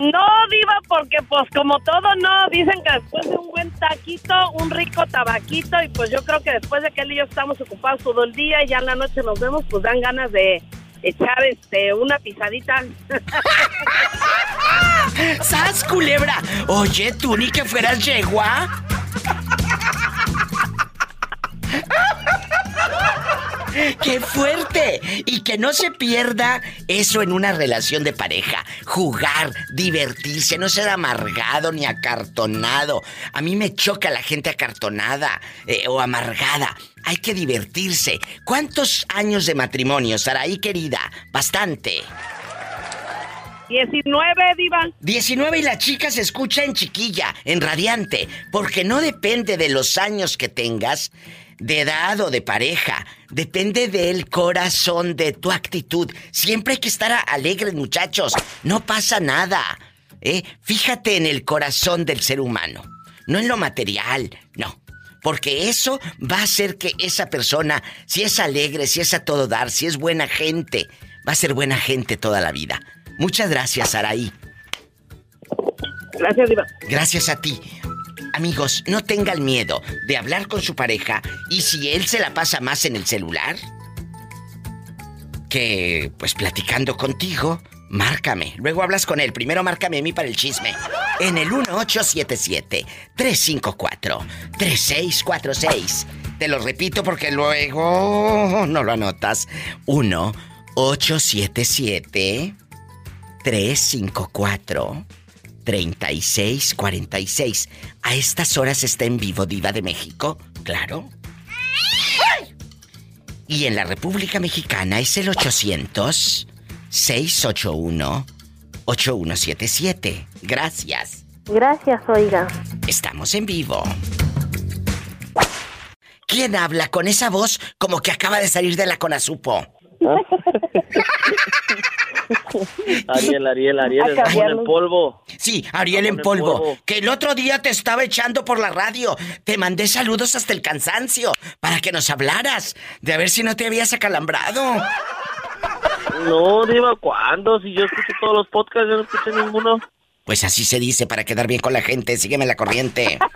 S23: No, Diva, porque pues como todo no, dicen que después de un buen taquito, un rico tabaquito, y pues yo creo que después de que él y yo estamos ocupados todo el día y ya en la noche nos vemos, pues dan ganas de echar este una pisadita.
S2: ¡Sas, culebra! Oye, tú ni que fueras yegua. ¡Qué fuerte! Y que no se pierda eso en una relación de pareja. Jugar, divertirse, no ser amargado ni acartonado. A mí me choca la gente acartonada eh, o amargada. Hay que divertirse. ¿Cuántos años de matrimonio, Saraí querida? Bastante.
S23: 19, Diva.
S2: 19 y la chica se escucha en chiquilla, en radiante, porque no depende de los años que tengas, de edad o de pareja, depende del corazón, de tu actitud. Siempre hay que estar alegres, muchachos, no pasa nada. ¿eh? Fíjate en el corazón del ser humano, no en lo material, no. Porque eso va a hacer que esa persona, si es alegre, si es a todo dar, si es buena gente, va a ser buena gente toda la vida. Muchas gracias, Araí.
S23: Gracias, Diva.
S2: Gracias a ti. Amigos, no tengan miedo de hablar con su pareja y si él se la pasa más en el celular que pues platicando contigo, márcame. Luego hablas con él. Primero márcame a mí para el chisme. En el 1877-354-3646. Te lo repito porque luego no lo anotas. 1-877 354 3646. A estas horas está en vivo Diva de México, claro. Y en la República Mexicana es el 800 681 8177. Gracias.
S7: Gracias, oiga.
S2: Estamos en vivo. ¿Quién habla con esa voz como que acaba de salir de la Conazupo?
S20: Ariel, Ariel, Ariel,
S2: A
S20: el jamón
S2: cambiarlo.
S20: en polvo.
S2: Sí, Ariel en
S20: Jamón en
S2: polvo.
S20: polvo.
S2: Que el otro día te estaba echando por la radio. Te mandé saludos hasta el cansancio para que nos hablaras. De a ver si no te habías acalambrado.
S20: No, Diva, ¿cuándo? Si yo escucho todos los podcasts, yo no escuché ninguno.
S2: Pues así se dice para quedar bien con la gente. Sígueme la corriente.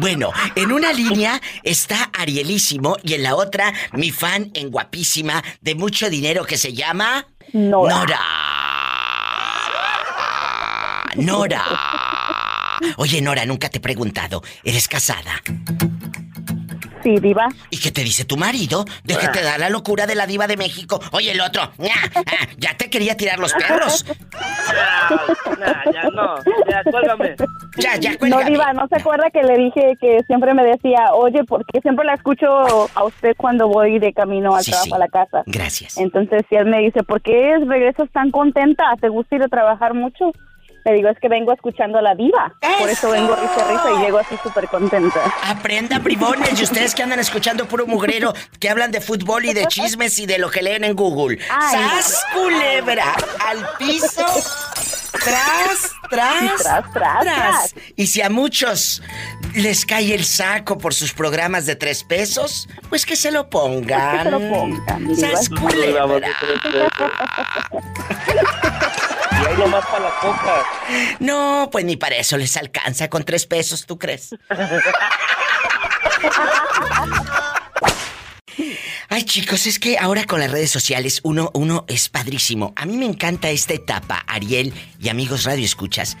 S2: Bueno, en una línea está Arielísimo y en la otra mi fan en guapísima de mucho dinero que se llama
S6: Nora.
S2: Nora. Nora. Oye, Nora, nunca te he preguntado, ¿eres casada?
S6: Sí, Diva.
S2: ¿Y qué te dice tu marido? De que te da la locura de la diva de México. Oye, el otro, ¡ña! Ah, ya te quería tirar los perros.
S20: Nah, ya no, ya, cuélgame.
S2: Ya, ya,
S6: No, Diva, ¿no se acuerda que le dije que siempre me decía, oye, porque siempre la escucho a usted cuando voy de camino al
S2: Sí,
S6: trabajo
S2: sí.
S6: a la casa?
S2: Gracias.
S6: Entonces, si él me dice, ¿por qué regresas tan contenta? ¿Te gusta ir a trabajar mucho?
S24: Le digo, es que vengo escuchando a la diva. Por eso vengo risa, risa y llego así súper contenta.
S2: Aprenda, bribones, y ustedes que andan escuchando puro mugrero, que hablan de fútbol y de chismes y de lo que leen en Google.
S24: Ay.
S2: ¡Sas, culebra! Al piso. Tras, tras,
S24: Tras, tras, tras.
S2: Y si a muchos les cae el saco por sus programas de tres pesos, pues que se lo pongan.
S24: Que se lo pongan, diva.
S2: ¡Sas, culebra!
S19: Y ahí nomás para la coca.
S2: No, pues ni para eso les alcanza con tres pesos, ¿tú crees? Ay, chicos, es que ahora con las redes sociales uno, uno es padrísimo. A mí me encanta esta etapa, Ariel y amigos Radio Escuchas.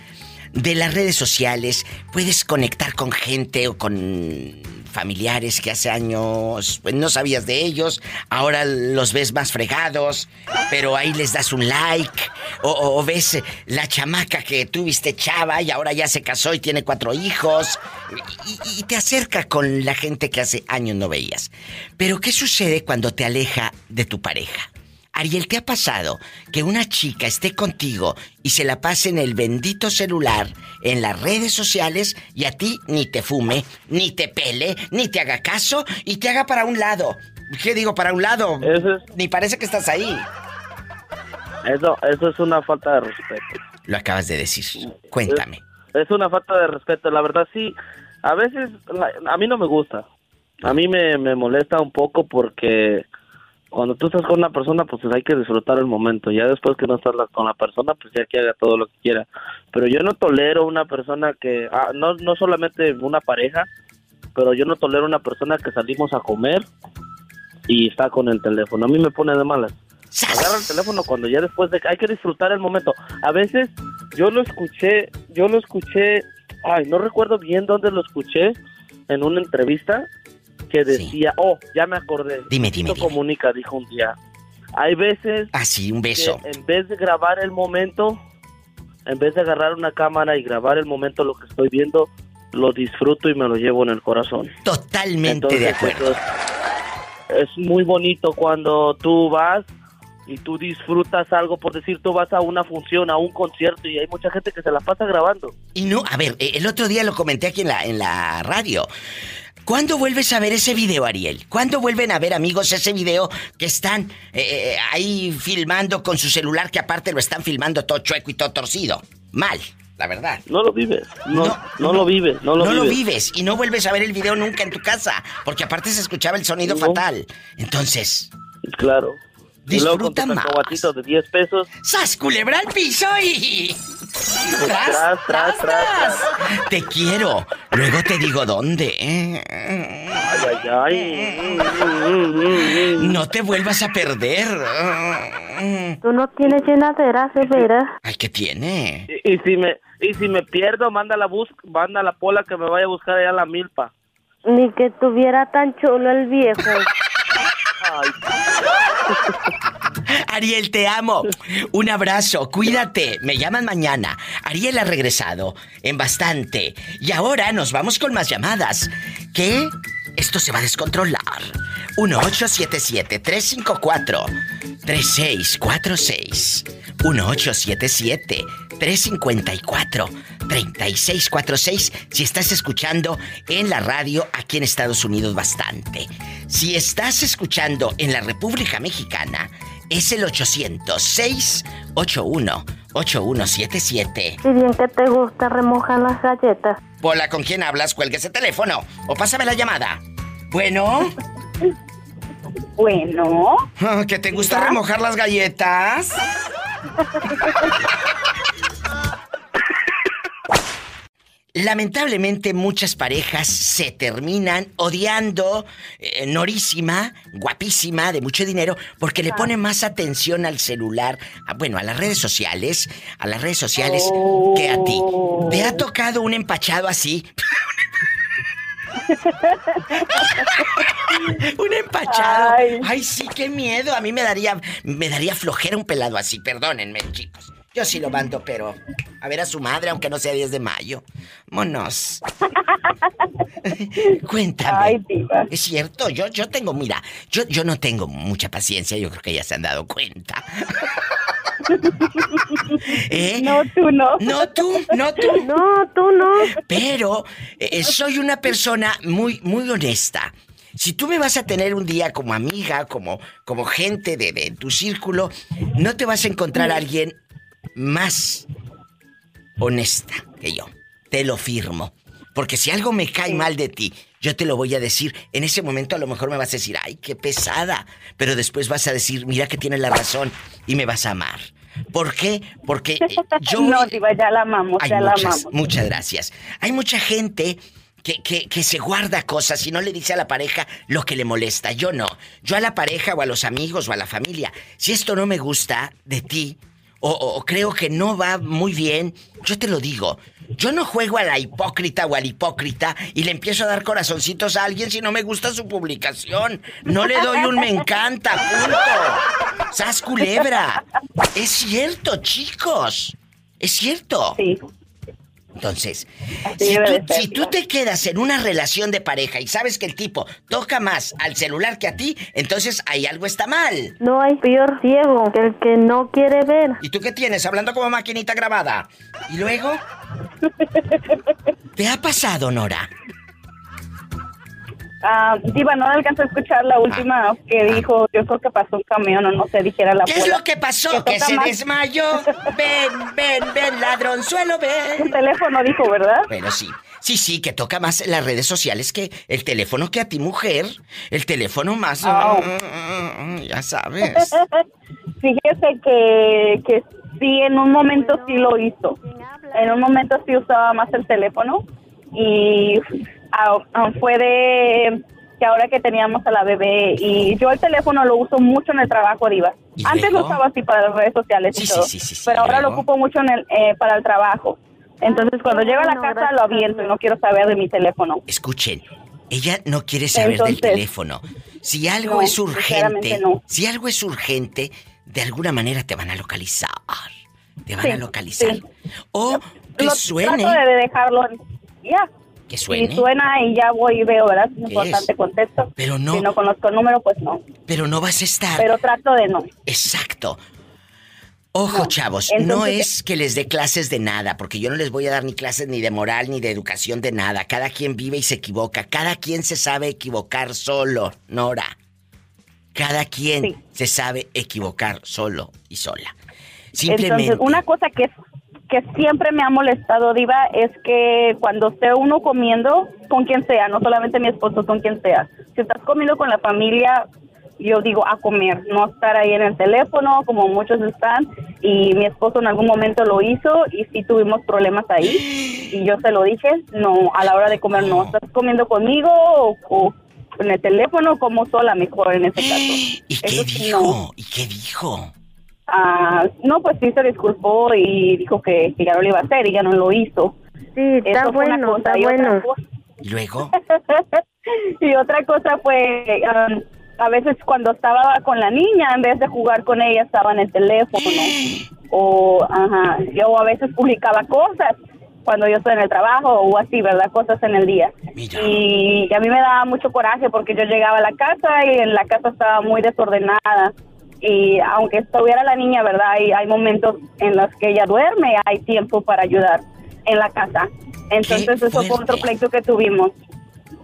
S2: De las redes sociales puedes conectar con gente o con familiares que hace años pues, no sabías de ellos, ahora los ves más fregados, pero ahí les das un like, o, ves la chamaca que tuviste chava y ahora ya se casó y tiene cuatro hijos, y te acerca con la gente que hace años no veías. Pero ¿qué sucede cuando te aleja de tu pareja? Ariel, ¿te ha pasado que una chica esté contigo y se la pase en el bendito celular, en las redes sociales, y a ti ni te fume, ni te pele, ni te haga caso y te haga para un lado? ¿Qué digo para un lado? Ni parece que estás ahí.
S20: Eso, eso es una falta de respeto.
S2: Lo acabas de decir. Cuéntame.
S20: Es una falta de respeto, la verdad sí. A veces la- a mí no me gusta. A mí me, me molesta un poco porque cuando tú estás con una persona pues hay que disfrutar el momento. Ya después que no estás con la persona pues ya que haga todo lo que quiera. Pero yo no tolero una persona que, ah, no, no solamente una pareja, pero yo no tolero una persona que salimos a comer y está con el teléfono. A mí me pone de malas. Agarra el teléfono cuando ya después de hay que disfrutar el momento. A veces yo lo escuché, yo lo escuché, ay, no recuerdo bien dónde lo escuché en una entrevista que decía, oh, ya me acordé.
S2: Dime, dime,
S20: Luisito comunica, dijo un día. Hay veces
S2: Así, un beso.
S20: que en vez de grabar el momento, en vez de agarrar una cámara y grabar el momento lo que estoy viendo, lo disfruto y me lo llevo en el corazón.
S2: Totalmente de acuerdo.
S20: es muy bonito cuando tú vas y tú disfrutas algo, por decir, tú vas a una función, a un concierto y hay mucha gente que se la pasa grabando.
S2: Y no, a ver, eh, el otro día lo comenté aquí en la, en la radio. ¿Cuándo vuelves a ver ese video, Ariel? ¿Cuándo vuelven a ver, amigos, ese video que están eh, eh, ahí filmando con su celular, que aparte lo están filmando todo chueco y todo torcido? Mal, la verdad.
S20: No lo vives, no, no, lo vives, no lo
S2: no
S20: vives.
S2: lo vives y no vuelves a ver el video nunca en tu casa, porque aparte se escuchaba el sonido fatal. Entonces,
S20: Claro. Y luego con
S2: Disfruta
S20: tu
S2: más.
S20: de 10 pesos.
S2: ¡sas culebra al piso y...
S20: Tras, tras, tras,
S2: Te quiero. Luego te digo dónde. ¿eh?
S20: Ay, ay, ay.
S2: No te vuelvas a perder.
S7: Tú no tienes llenadera, de veras.
S2: Ay, ¿qué tiene?
S20: Y, y si me y si me pierdo, manda la bus, manda la pola que me vaya a buscar allá a la milpa.
S7: Ni que tuviera tan chulo el viejo.
S2: Ariel, te amo. Un abrazo, cuídate. Me llaman mañana. Ariel ha regresado en bastante. Y ahora nos vamos con más llamadas. ¿Qué? Esto se va a descontrolar. 1877-354-3646. 1877-354-3646. Si estás escuchando en la radio aquí en Estados Unidos bastante. Si estás escuchando en la República Mexicana, es el 800-681-8177.
S7: Si bien que te gusta remojar las galletas.
S2: Hola, ¿con quién hablas? Cuelgue ese teléfono o pásame la llamada. Bueno.
S24: Bueno.
S2: Ah, ¿Que te gusta remojar las galletas? Lamentablemente muchas parejas se terminan odiando, eh, norísima, guapísima, de mucho dinero, porque le pone más atención al celular, a- bueno, a las redes sociales, a las redes sociales que a ti. ¿Te ha tocado un empachado así? un empachado. Ay. sí, qué miedo. A mí me daría, me daría flojera un pelado así. Perdónenme, chicos. Yo sí lo mando, pero a ver a su madre, aunque no sea 10 de mayo. Monos. Cuéntame. Es cierto, yo, yo tengo, mira, yo, yo no tengo mucha paciencia, yo creo que ya se han dado cuenta. ¿Eh?
S24: No, tú no.
S2: No, tú, no, tú.
S7: No, tú no.
S2: Pero eh, soy una persona muy, muy honesta. Si tú me vas a tener un día como amiga, como, como gente de, de tu círculo, no te vas a encontrar a alguien más honesta que yo. Te lo firmo. Porque si algo me cae mal de ti, yo te lo voy a decir. En ese momento a lo mejor me vas a decir, ay, qué pesada. Pero después vas a decir, mira que tienes la razón y me vas a amar. ¿Por qué? Porque eh, yo...
S24: No, Diva, ya la amamos, ya la
S2: muchas,
S24: amamos.
S2: muchas gracias. Hay mucha gente que, que, que se guarda cosas y no le dice a la pareja lo que le molesta. Yo no. Yo a la pareja o a los amigos o a la familia, si esto no me gusta de ti o, creo que no va muy bien, yo te lo digo. Yo no juego a la hipócrita o al hipócrita y le empiezo a dar corazoncitos a alguien si no me gusta su publicación. No le doy un me encanta, punto. ¡Sas culebra! Es cierto, chicos. Es cierto.
S24: Sí.
S2: Entonces, tú, si tú te quedas en una relación de pareja y sabes que el tipo toca más al celular que a ti, entonces ahí algo está mal.
S7: No hay peor ciego que el que no quiere ver.
S2: ¿Y tú qué tienes? Hablando como maquinita grabada. ¿Y luego? ¿Te ha pasado, Nora?
S24: Ah, Diva, no alcanzó a escuchar la última que dijo, yo creo que pasó un camión o no sé, dijera la
S2: ¿Qué es lo que pasó?
S24: Que
S2: Que se
S24: más.
S2: desmayó. Ven, ven, ven, ladronzuelo, ven.
S24: Un teléfono dijo, ¿verdad?
S2: Bueno, sí. Sí, sí, que toca más las redes sociales que el teléfono que a ti, mujer. El teléfono más...
S24: Oh.
S2: Ya sabes.
S24: Fíjese que, que sí, en un momento sí lo hizo. En un momento sí usaba más el teléfono y ah, ah, fue de que ahora que teníamos a la bebé y yo el teléfono lo uso mucho en el trabajo, Diva.
S2: ¿Y
S24: Antes lo usaba así para las redes sociales y
S2: Sí,
S24: todo,
S2: sí, sí, sí,
S24: pero
S2: ¿y
S24: ahora lo ocupo mucho en el, eh, para el trabajo. Entonces cuando llego a la casa lo aviento y no quiero saber de mi teléfono.
S2: Escuchen, ella no quiere saber del teléfono. Si algo
S24: No,
S2: es urgente,
S24: no.
S2: si algo es urgente, de alguna manera te van a localizar. Te van
S24: Sí,
S2: a localizar.
S24: sí.
S2: O que
S24: Lo
S2: suene.
S24: Trato de dejarlo, ya.
S2: Que suene.
S24: suena y ya voy y veo, ¿verdad? Es
S2: ¿Qué
S24: importante,
S2: es?
S24: contesto.
S2: Pero no.
S24: Si no conozco el número, pues no.
S2: Pero no vas a estar.
S24: Pero trato de no.
S2: Exacto. Ojo,
S24: No.
S2: chavos, no es que les dé clases de nada, porque yo no les voy a dar ni clases ni de moral ni de educación de nada. Cada quien vive y se equivoca. Cada quien se sabe equivocar solo, Nora. Cada quien se sabe equivocar solo y sola. Simplemente.
S24: Entonces, una cosa que, que siempre me ha molestado, Diva, es que cuando esté uno comiendo, con quien sea, no solamente mi esposo, con quien sea. Si estás comiendo con la familia, yo digo a comer, no estar ahí en el teléfono como muchos están. Y mi esposo en algún momento lo hizo y sí tuvimos problemas ahí. Y yo se lo dije, no, a la hora de comer no. ¿Estás comiendo conmigo o, o en el teléfono como sola mejor en ese caso?
S2: ¿Y qué
S24: Eso
S2: dijo?
S24: no.
S2: ¿Y qué dijo?
S24: Ah, no, pues sí se disculpó y dijo que, que ya no lo iba a hacer y ya no lo hizo.
S7: Sí, está
S24: Eso fue una
S7: bueno,
S24: cosa.
S7: está
S24: Y otra
S7: bueno.
S24: cosa-
S2: ¿Y luego?
S24: y otra cosa fue, um, a veces cuando estaba con la niña, en vez de jugar con ella, estaba en el teléfono. o, ajá, yo a veces publicaba cosas cuando yo estoy en el trabajo o así, ¿verdad? Cosas en el día. Y a mí me daba mucho coraje porque yo llegaba a la casa y en la casa estaba muy desordenada. Y aunque estuviera la niña, ¿verdad? Hay, hay momentos en los que ella duerme, hay tiempo para ayudar en la casa. Entonces eso fue otro pleito que tuvimos,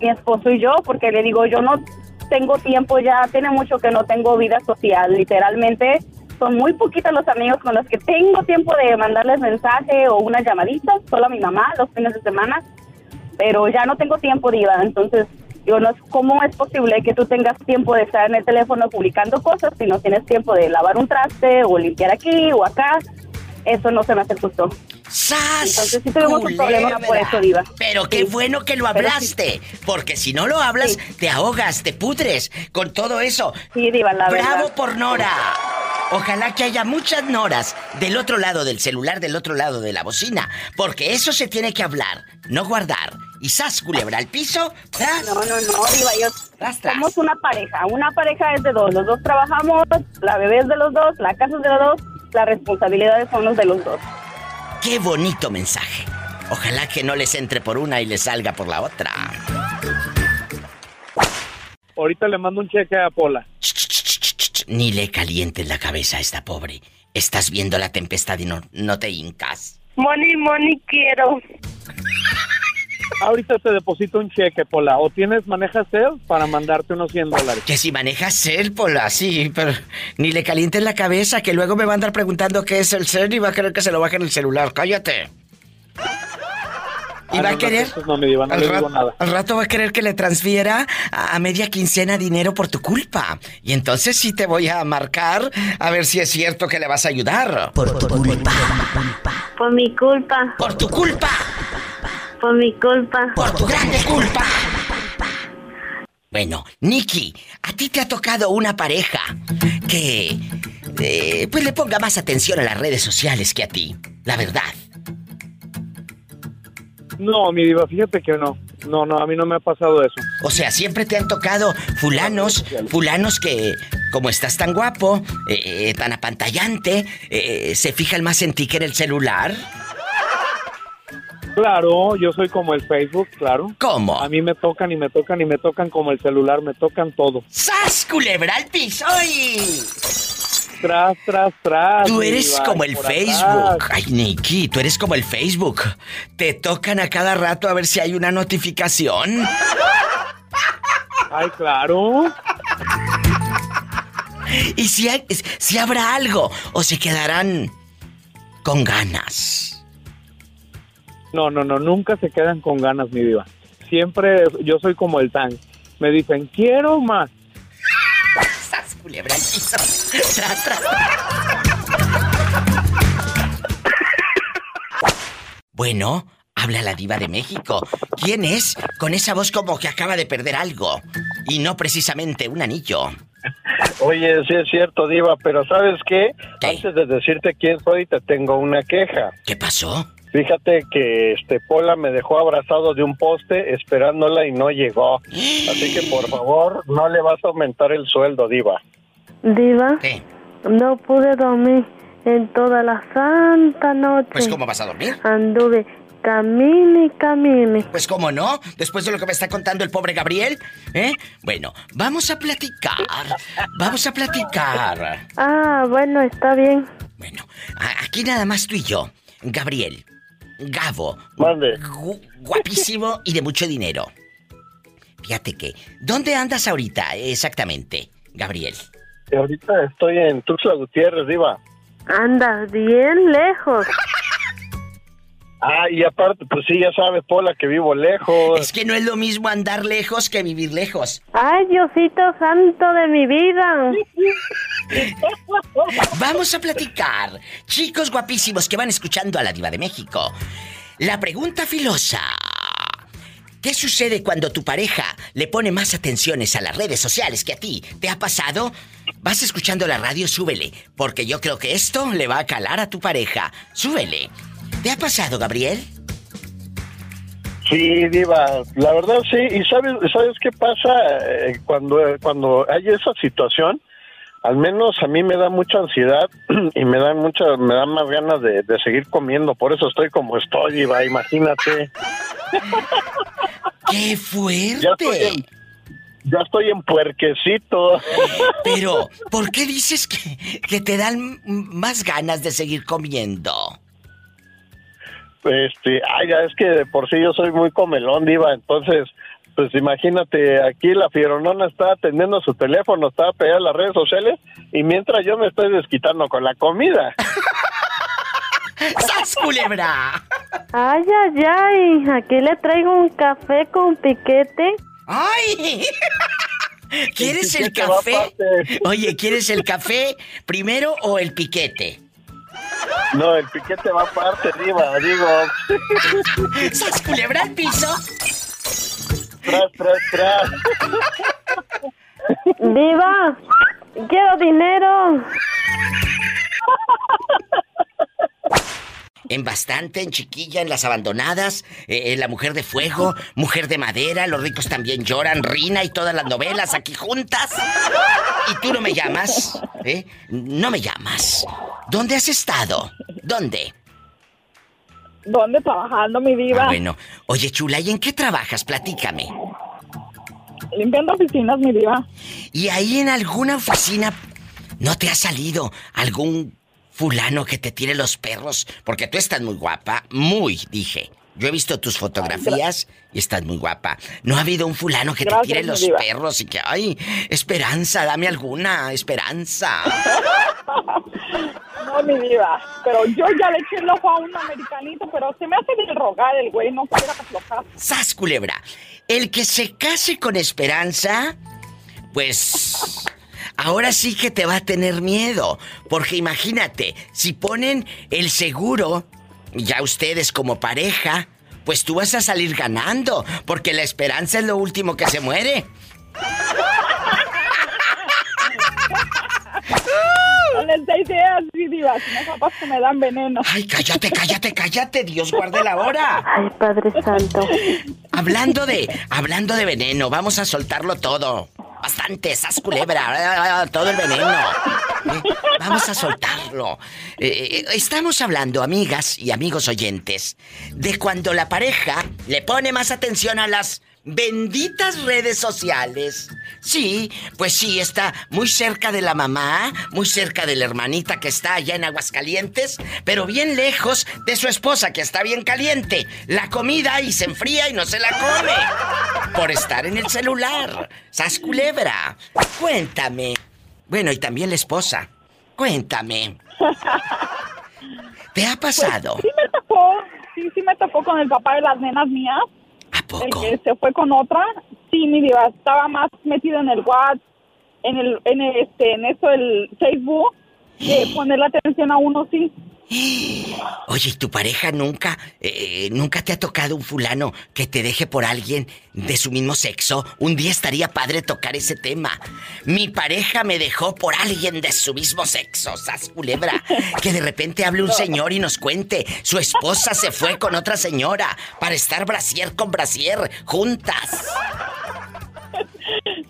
S24: mi esposo y yo, porque le digo, yo no tengo tiempo ya, tiene mucho que no tengo vida social, literalmente son muy poquitos los amigos con los que tengo tiempo de mandarles mensaje o una llamadita, solo a mi mamá los fines de semana, pero ya no tengo tiempo, Diva, entonces yo no cómo es posible que tú tengas tiempo de estar en el teléfono publicando cosas si no tienes tiempo de lavar un traste o limpiar aquí o acá, eso no se me hace justo. Entonces sí tuvimos un problema por eso, Diva.
S2: Pero qué bueno que lo
S24: sí.
S2: hablaste, porque si no lo hablas, te ahogas, te pudres con todo eso.
S24: Sí, Diva, la
S2: Bravo
S24: verdad.
S2: por Nora. Ojalá que haya muchas Noras del otro lado del celular, del otro lado de la bocina, porque eso se tiene que hablar, no guardar. Y sas, culebra al piso. tras.
S24: No, no, no, Diva, yo somos una pareja. Una pareja es de dos. Los dos trabajamos, la bebé es de los dos, la casa es de los dos, las responsabilidades son los de los dos.
S2: Qué bonito mensaje. Ojalá que no les entre por una y les salga por la otra.
S3: Ahorita le mando un cheque a Pola.
S2: Ni le calientes la cabeza a esta pobre. Estás viendo la tempestad y no, no te hincas.
S11: Money, money quiero.
S3: Ahorita te deposito un cheque, Pola. ¿O tienes, manejas él para mandarte unos 100 dólares?
S2: Que si manejas CEL, Pola, sí, pero ni le calientes la cabeza, que luego me va a andar preguntando qué es el CEL y va a querer que se lo baje en el celular. Cállate. Y
S3: Ah,
S2: va
S3: no,
S2: a querer.
S3: no me diva, no
S2: al,
S3: le digo nada.
S2: al rato va a querer que le transfiera a, a media quincena dinero por tu culpa. Y entonces sí te voy a marcar a ver si es cierto que le vas a ayudar. Por tu culpa.
S7: Por mi culpa.
S2: Por tu culpa.
S7: Por mi culpa.
S2: Por tu grande culpa. Bueno, Nikki, a ti te ha tocado una pareja que eh, pues le ponga más atención a las redes sociales que a ti, la verdad.
S3: No, mi diva, fíjate que no. No, no, a mí no me ha pasado eso.
S2: O sea, siempre te han tocado fulanos, fulanos que, como estás tan guapo, eh, eh, tan apantallante, eh, se fijan más en ti que en el celular.
S3: Claro, yo soy como el Facebook, claro.
S2: ¿Cómo?
S3: A mí me tocan y me tocan y me tocan como el celular, me tocan todo.
S2: ¡Sas, culebra al piso!
S3: Tras, tras, tras.
S2: Tú eres como el Facebook.
S3: atrás.
S2: Ay, Nikki, tú eres como el Facebook. Te tocan a cada rato a ver si hay una notificación.
S3: Ay, claro.
S2: Y si, hay- si habrá algo o se quedarán con ganas.
S3: No, no, no, nunca se quedan con ganas, mi diva. Siempre yo soy como el tan. Me dicen, quiero más.
S2: ¡Sas, culebra piso! Tras, tras. Bueno, habla la diva de México. ¿Quién es? Con esa voz como que acaba de perder algo. Y no precisamente un anillo.
S25: Oye, sí es cierto, Diva, pero ¿sabes qué? Antes de decirte quién soy, te tengo una queja.
S2: ¿Qué pasó?
S25: Fíjate que este Pola me dejó abrazado de un poste esperándola y no llegó. Así que por favor, no le vas a aumentar el sueldo, Diva.
S7: Diva, no pude dormir en toda la santa noche.
S2: Pues ¿cómo vas a dormir?
S7: Anduve camine y camine.
S2: Pues cómo no, después de lo que me está contando el pobre Gabriel, ¿eh? Bueno, vamos a platicar. Vamos a platicar.
S7: Ah, bueno, está bien.
S2: A- Aquí nada más tú y yo. Gabriel, Gabo.
S25: Mande.
S2: gu- Guapísimo y de mucho dinero. Fíjate que, ¿dónde andas ahorita exactamente, Gabriel?
S25: Ahorita estoy en Tuxtla Gutiérrez, Diva.
S7: Andas bien lejos.
S25: Ah, y aparte, pues sí, ya sabes, Pola, que vivo lejos.
S2: Es que no es lo mismo andar lejos que vivir lejos.
S7: Ay, Diosito santo de mi vida.
S2: Vamos a platicar. Chicos guapísimos que van escuchando a la diva de México. La pregunta filosa. ¿Qué sucede cuando tu pareja le pone más atenciones a las redes sociales que a ti? ¿Te ha pasado? Vas escuchando la radio, súbele, porque yo creo que esto le va a calar a tu pareja. Súbele. ¿Te ha pasado, Gabriel?
S25: Sí, Diva, la verdad sí. ¿Y sabes, sabes qué pasa Eh, cuando, cuando hay esa situación? Al menos a mí me da mucha ansiedad y me da mucha, me da más ganas de, de seguir comiendo. Por eso estoy como estoy, Diva, imagínate.
S2: ¡Qué fuerte!
S25: Ya estoy en, ya estoy en puerquecito.
S2: Pero, ¿por qué dices que, que te dan más ganas de seguir comiendo?
S25: Este, ay, ya es que de por sí yo soy muy comelón, Diva, entonces, pues imagínate, aquí la fieronona está atendiendo su teléfono, está pegada a las redes sociales, y mientras yo me estoy desquitando con la comida.
S2: ¡Sas, culebra!
S7: Ay, ay, ay. Aquí le traigo un café con piquete.
S2: ¡Ay! ¿Quieres el café? Oye, ¿quieres el café primero o el piquete?
S25: No, el piquete va aparte, Diva, digo.
S2: ¡Sas, culebra al piso!
S25: Tras, tras, tras.
S7: Diva, quiero dinero.
S2: En bastante, en chiquilla, en las abandonadas, eh, en la mujer de fuego, mujer de madera, los ricos también lloran, Rina y todas las novelas aquí juntas. Y tú no me llamas, ¿eh? No me llamas. ¿Dónde has estado? ¿Dónde?
S6: ¿Dónde trabajando, mi diva?
S2: Ah, bueno. Oye, chula, ¿y en qué trabajas? Platícame.
S6: Limpiando oficinas, mi diva.
S2: ¿Y ahí en alguna oficina no te ha salido algún fulano que te tire los perros, porque tú estás muy guapa, muy, dije. Yo he visto tus fotografías y estás muy guapa. No ha habido un fulano que te tire los
S6: diva.
S2: perros y que, ay, esperanza, dame alguna, esperanza.
S6: No, mi diva. Pero yo ya le eché el ojo a un americanito, pero se me hace de rogar el güey, no quiere aflojar.
S2: ¡Sas, culebra! El que se case con esperanza, pues... Ahora sí que te va a tener miedo. Porque imagínate, si ponen el seguro, ya ustedes como pareja, pues tú vas a salir ganando. Porque la esperanza es lo último que se muere.
S6: No les da ideas, mi diva, si no capaz que me dan veneno.
S2: Ay, cállate, cállate, cállate, Dios guarde la hora.
S7: Ay, Padre Santo.
S2: Hablando de, hablando de veneno, vamos a soltarlo todo. Bastante, esas culebra, todo el veneno. Eh, Vamos a soltarlo. Eh, eh, estamos hablando, amigas y amigos oyentes, de cuando la pareja le pone más atención a las benditas redes sociales. Sí, pues sí, está muy cerca de la mamá, muy cerca de la hermanita que está allá en Aguascalientes, pero bien lejos de su esposa que está bien caliente. La comida y se enfría y no se la come. Por estar en el celular. Sas culebra. Cuéntame. Bueno, y también la esposa. Cuéntame. ¿Te ha pasado?
S6: Sí me tocó, sí, sí me tocó con el papá de las nenas mías. El que se fue con otra. Sí, mi diva, estaba más metido en el WhatsApp, en el, en el, este, en eso, el Facebook, que ponerle atención a uno, sí.
S2: Oye, ¿y tu pareja nunca, eh, nunca te ha tocado un fulano que te deje por alguien de su mismo sexo? Un día estaría padre tocar ese tema. Mi pareja me dejó por alguien de su mismo sexo, sas culebra. Que de repente hable un señor y nos cuente, su esposa se fue con otra señora para estar brasier con brasier juntas.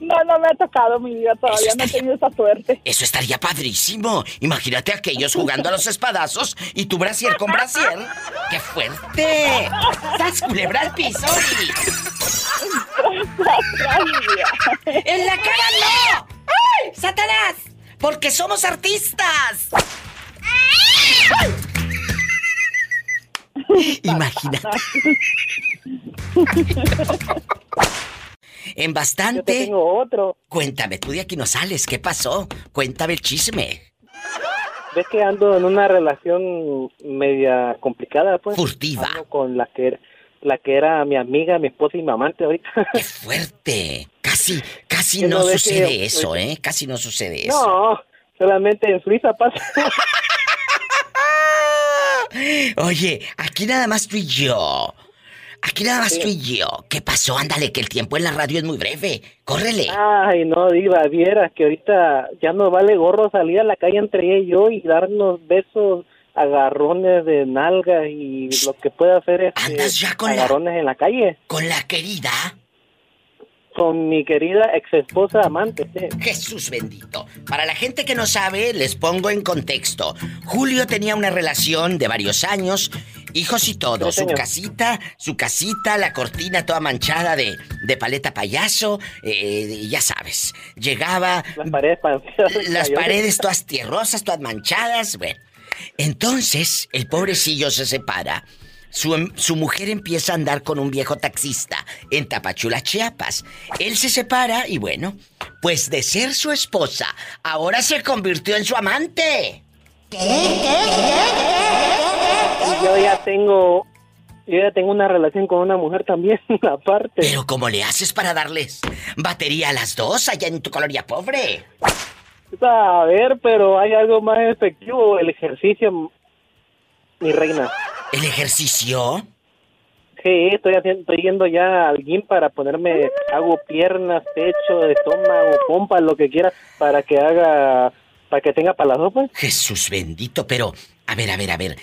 S6: No, no me ha tocado, mi vida, todavía no he tenido esa suerte.
S2: Eso estaría padrísimo. Imagínate a aquellos jugando a los espadazos y tu brasier con brasier. ¡Qué fuerte! ¡Sas culebra al piso! ¡En la cara no! ¡Ay! ¡Satanás! Porque somos artistas. Imagínate. En bastante.
S26: tengo otro.
S2: Cuéntame, tú de aquí no sales. ¿Qué pasó? Cuéntame el chisme.
S26: Ves que ando en una relación media complicada, pues.
S2: Furtiva.
S26: Ando con la que, la que era mi amiga, mi esposa y mi amante ahorita.
S2: ¡Qué fuerte! Casi, casi no, sucede
S26: que-
S2: eso, ¿eh? Casi no sucede eso.
S26: No, solamente en Suiza pasa.
S2: Oye, aquí nada más tú y yo. Aquí nada más tú y yo. ¿Qué pasó? Ándale, que el tiempo en la radio es muy breve. Córrele.
S26: Ay, no, diva, vieras que ahorita ya no vale gorro salir a la calle entre ella y yo y darnos besos, agarrones de nalga y lo que pueda hacer es
S2: Andas ya con la-
S26: agarrones en la calle.
S2: ¿Con la querida?
S26: Con mi querida ex esposa amante, sí.
S2: Jesús bendito. Para la gente que no sabe, les pongo en contexto. Julio tenía una relación de varios años, hijos y todo. Su casita, su casita, la cortina toda manchada de, de paleta payaso, eh, ya sabes. Llegaba...
S26: Las paredes, pa-
S2: Las paredes todas tierrosas, todas manchadas, bueno. Entonces, el pobrecillo se separa. Su, em- su mujer empieza a andar con un viejo taxista en Tapachula, Chiapas. Él se separa y bueno, pues de ser su esposa, ahora se convirtió en su amante.
S26: Y yo ya tengo, yo ya tengo una relación con una mujer también, aparte.
S2: Pero ¿cómo le haces para darles batería a las dos allá en tu colonia pobre?
S26: A ver, pero hay algo más efectivo, el ejercicio, mi reina.
S2: ¿El ejercicio?
S26: Sí, estoy haciendo, estoy yendo ya al gym para ponerme, hago piernas, pecho, estómago, pompas, lo que quiera, para que haga, para que tenga para las dos, pues.
S2: Jesús bendito, pero a ver, a ver, a ver.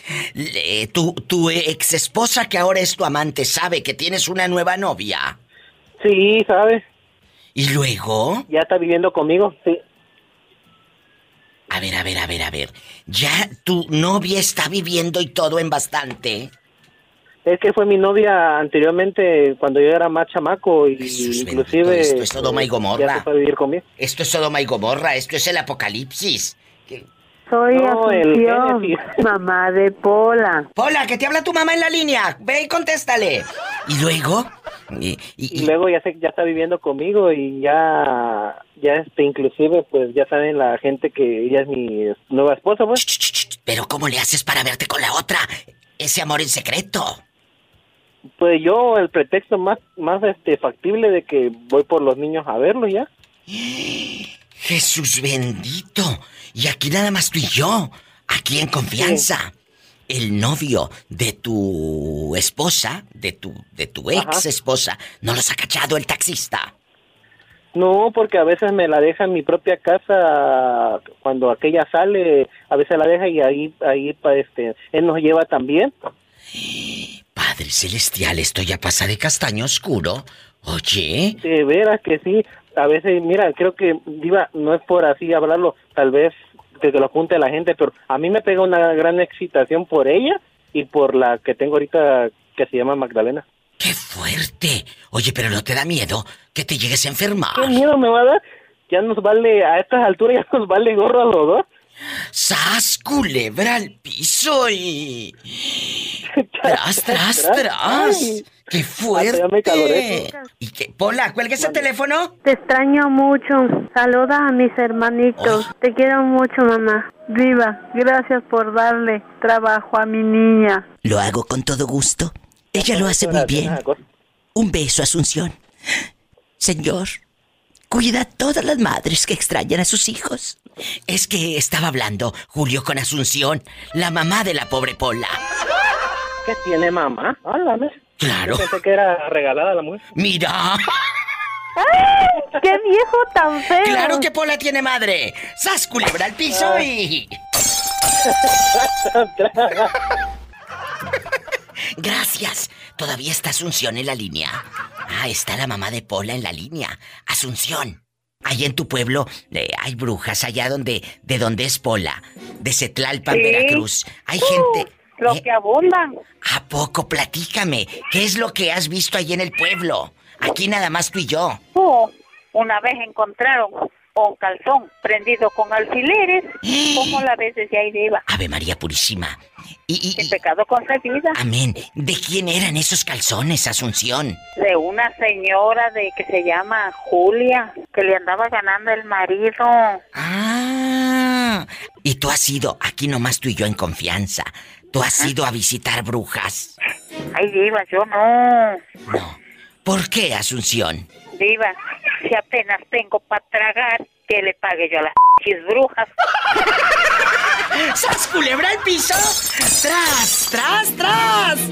S2: Tu, tu ex esposa que ahora es tu amante sabe que tienes una nueva novia.
S26: Sí, ¿sabes?
S2: ¿Y luego?
S26: Ya está viviendo conmigo, sí.
S2: A ver, a ver, a ver, a ver. Ya tu novia está viviendo y todo en bastante.
S26: Es que fue mi novia anteriormente cuando yo era más chamaco y inclusive
S2: esto es Sodoma y
S26: eh,
S2: Gomorra.
S26: ya se fue a vivir conmigo.
S2: Esto es Sodoma y Gomorra, esto es el apocalipsis. ¿Qué-
S7: Soy
S26: No, el
S7: Asunción, mamá de Pola.
S2: Pola, que te habla tu mamá en la línea. Ve y contéstale. ¿Y luego? Y,
S26: Y luego ya sé, ya está viviendo conmigo y ya, ya este, inclusive, pues ya saben la gente que ella es mi nueva esposa, pues.
S2: Pero ¿cómo le haces para verte con la otra? Ese amor en secreto.
S26: Pues yo, el pretexto más, más este, factible de que voy por los niños a verlos ya.
S2: Jesús bendito. Y aquí nada más tú y yo. Aquí en confianza. El novio de tu esposa, de tu, de tu ex
S26: Ajá.
S2: esposa, no los ha cachado el taxista.
S26: No, porque a veces me la deja en mi propia casa cuando aquella sale, a veces la deja y ahí, ahí, este, él nos lleva también.
S2: Padre celestial, esto ya pasa de castaño oscuro. Oye.
S26: De veras que sí. A veces, mira, creo que, Diva, no es por así hablarlo, tal vez que te lo apunte la gente, pero a mí me pega una gran excitación por ella y por la que tengo ahorita que se llama Magdalena.
S2: Fuerte. Oye, pero ¿no te da miedo que te llegues a enfermar?
S26: ¿Qué miedo me va a dar? Ya nos vale, a estas alturas ya nos vale gorro a los dos.
S2: ¡Sas, culebra al piso y... ¡Tras, tras,
S26: Tras.
S2: ¡Qué
S26: me
S2: fuerte! ¿Y qué? Pola, ¿cuelga ese teléfono?
S7: Te extraño mucho. Saluda a mis hermanitos. Te quiero mucho, mamá. Viva, gracias por darle trabajo a mi niña.
S2: Lo hago con todo gusto. Ella lo hace muy bien. Un beso, Asunción. Señor, cuida a todas las madres que extrañan a sus hijos. Es que estaba hablando Julio con Asunción, la mamá de la pobre Pola.
S26: ¿Qué tiene mamá? Háblame.
S2: Claro.
S26: Yo pensé que era regalada la mujer.
S2: Mira.
S7: ¡Qué viejo tan feo!
S2: Claro que Pola tiene madre. ¡Sas, culebra al piso y... Gracias. Todavía está Asunción en la línea. Ah, está la mamá de Pola en la línea. Asunción. Allá en tu pueblo eh, hay brujas, allá donde, de donde es Pola, de Cetlalpan,
S24: Sí.
S2: Veracruz. Hay gente.
S24: Lo
S2: ¿eh?
S24: que abundan.
S2: ¿A poco? Platícame. ¿Qué es lo que has visto allí en el pueblo? Aquí nada más tú y yo.
S24: Oh, una vez encontraron un calzón prendido con alfileres. ¿Cómo la ves desde ahí arriba?
S2: Ave María Purísima. Y,
S24: El pecado concebida.
S2: Amén. ¿De quién eran esos calzones, Asunción?
S24: De una señora de que se llama Julia, que le andaba ganando el marido.
S2: Ah. Y tú has ido, aquí nomás tú y yo en confianza. Tú has ido a visitar brujas.
S24: Ay, diva, yo no.
S2: ¿Por qué, Asunción?
S24: Diva, si apenas tengo para tragar, que le pague yo a las brujas.
S2: ¡Sas culebra al piso! ¡Tras, tras, tras!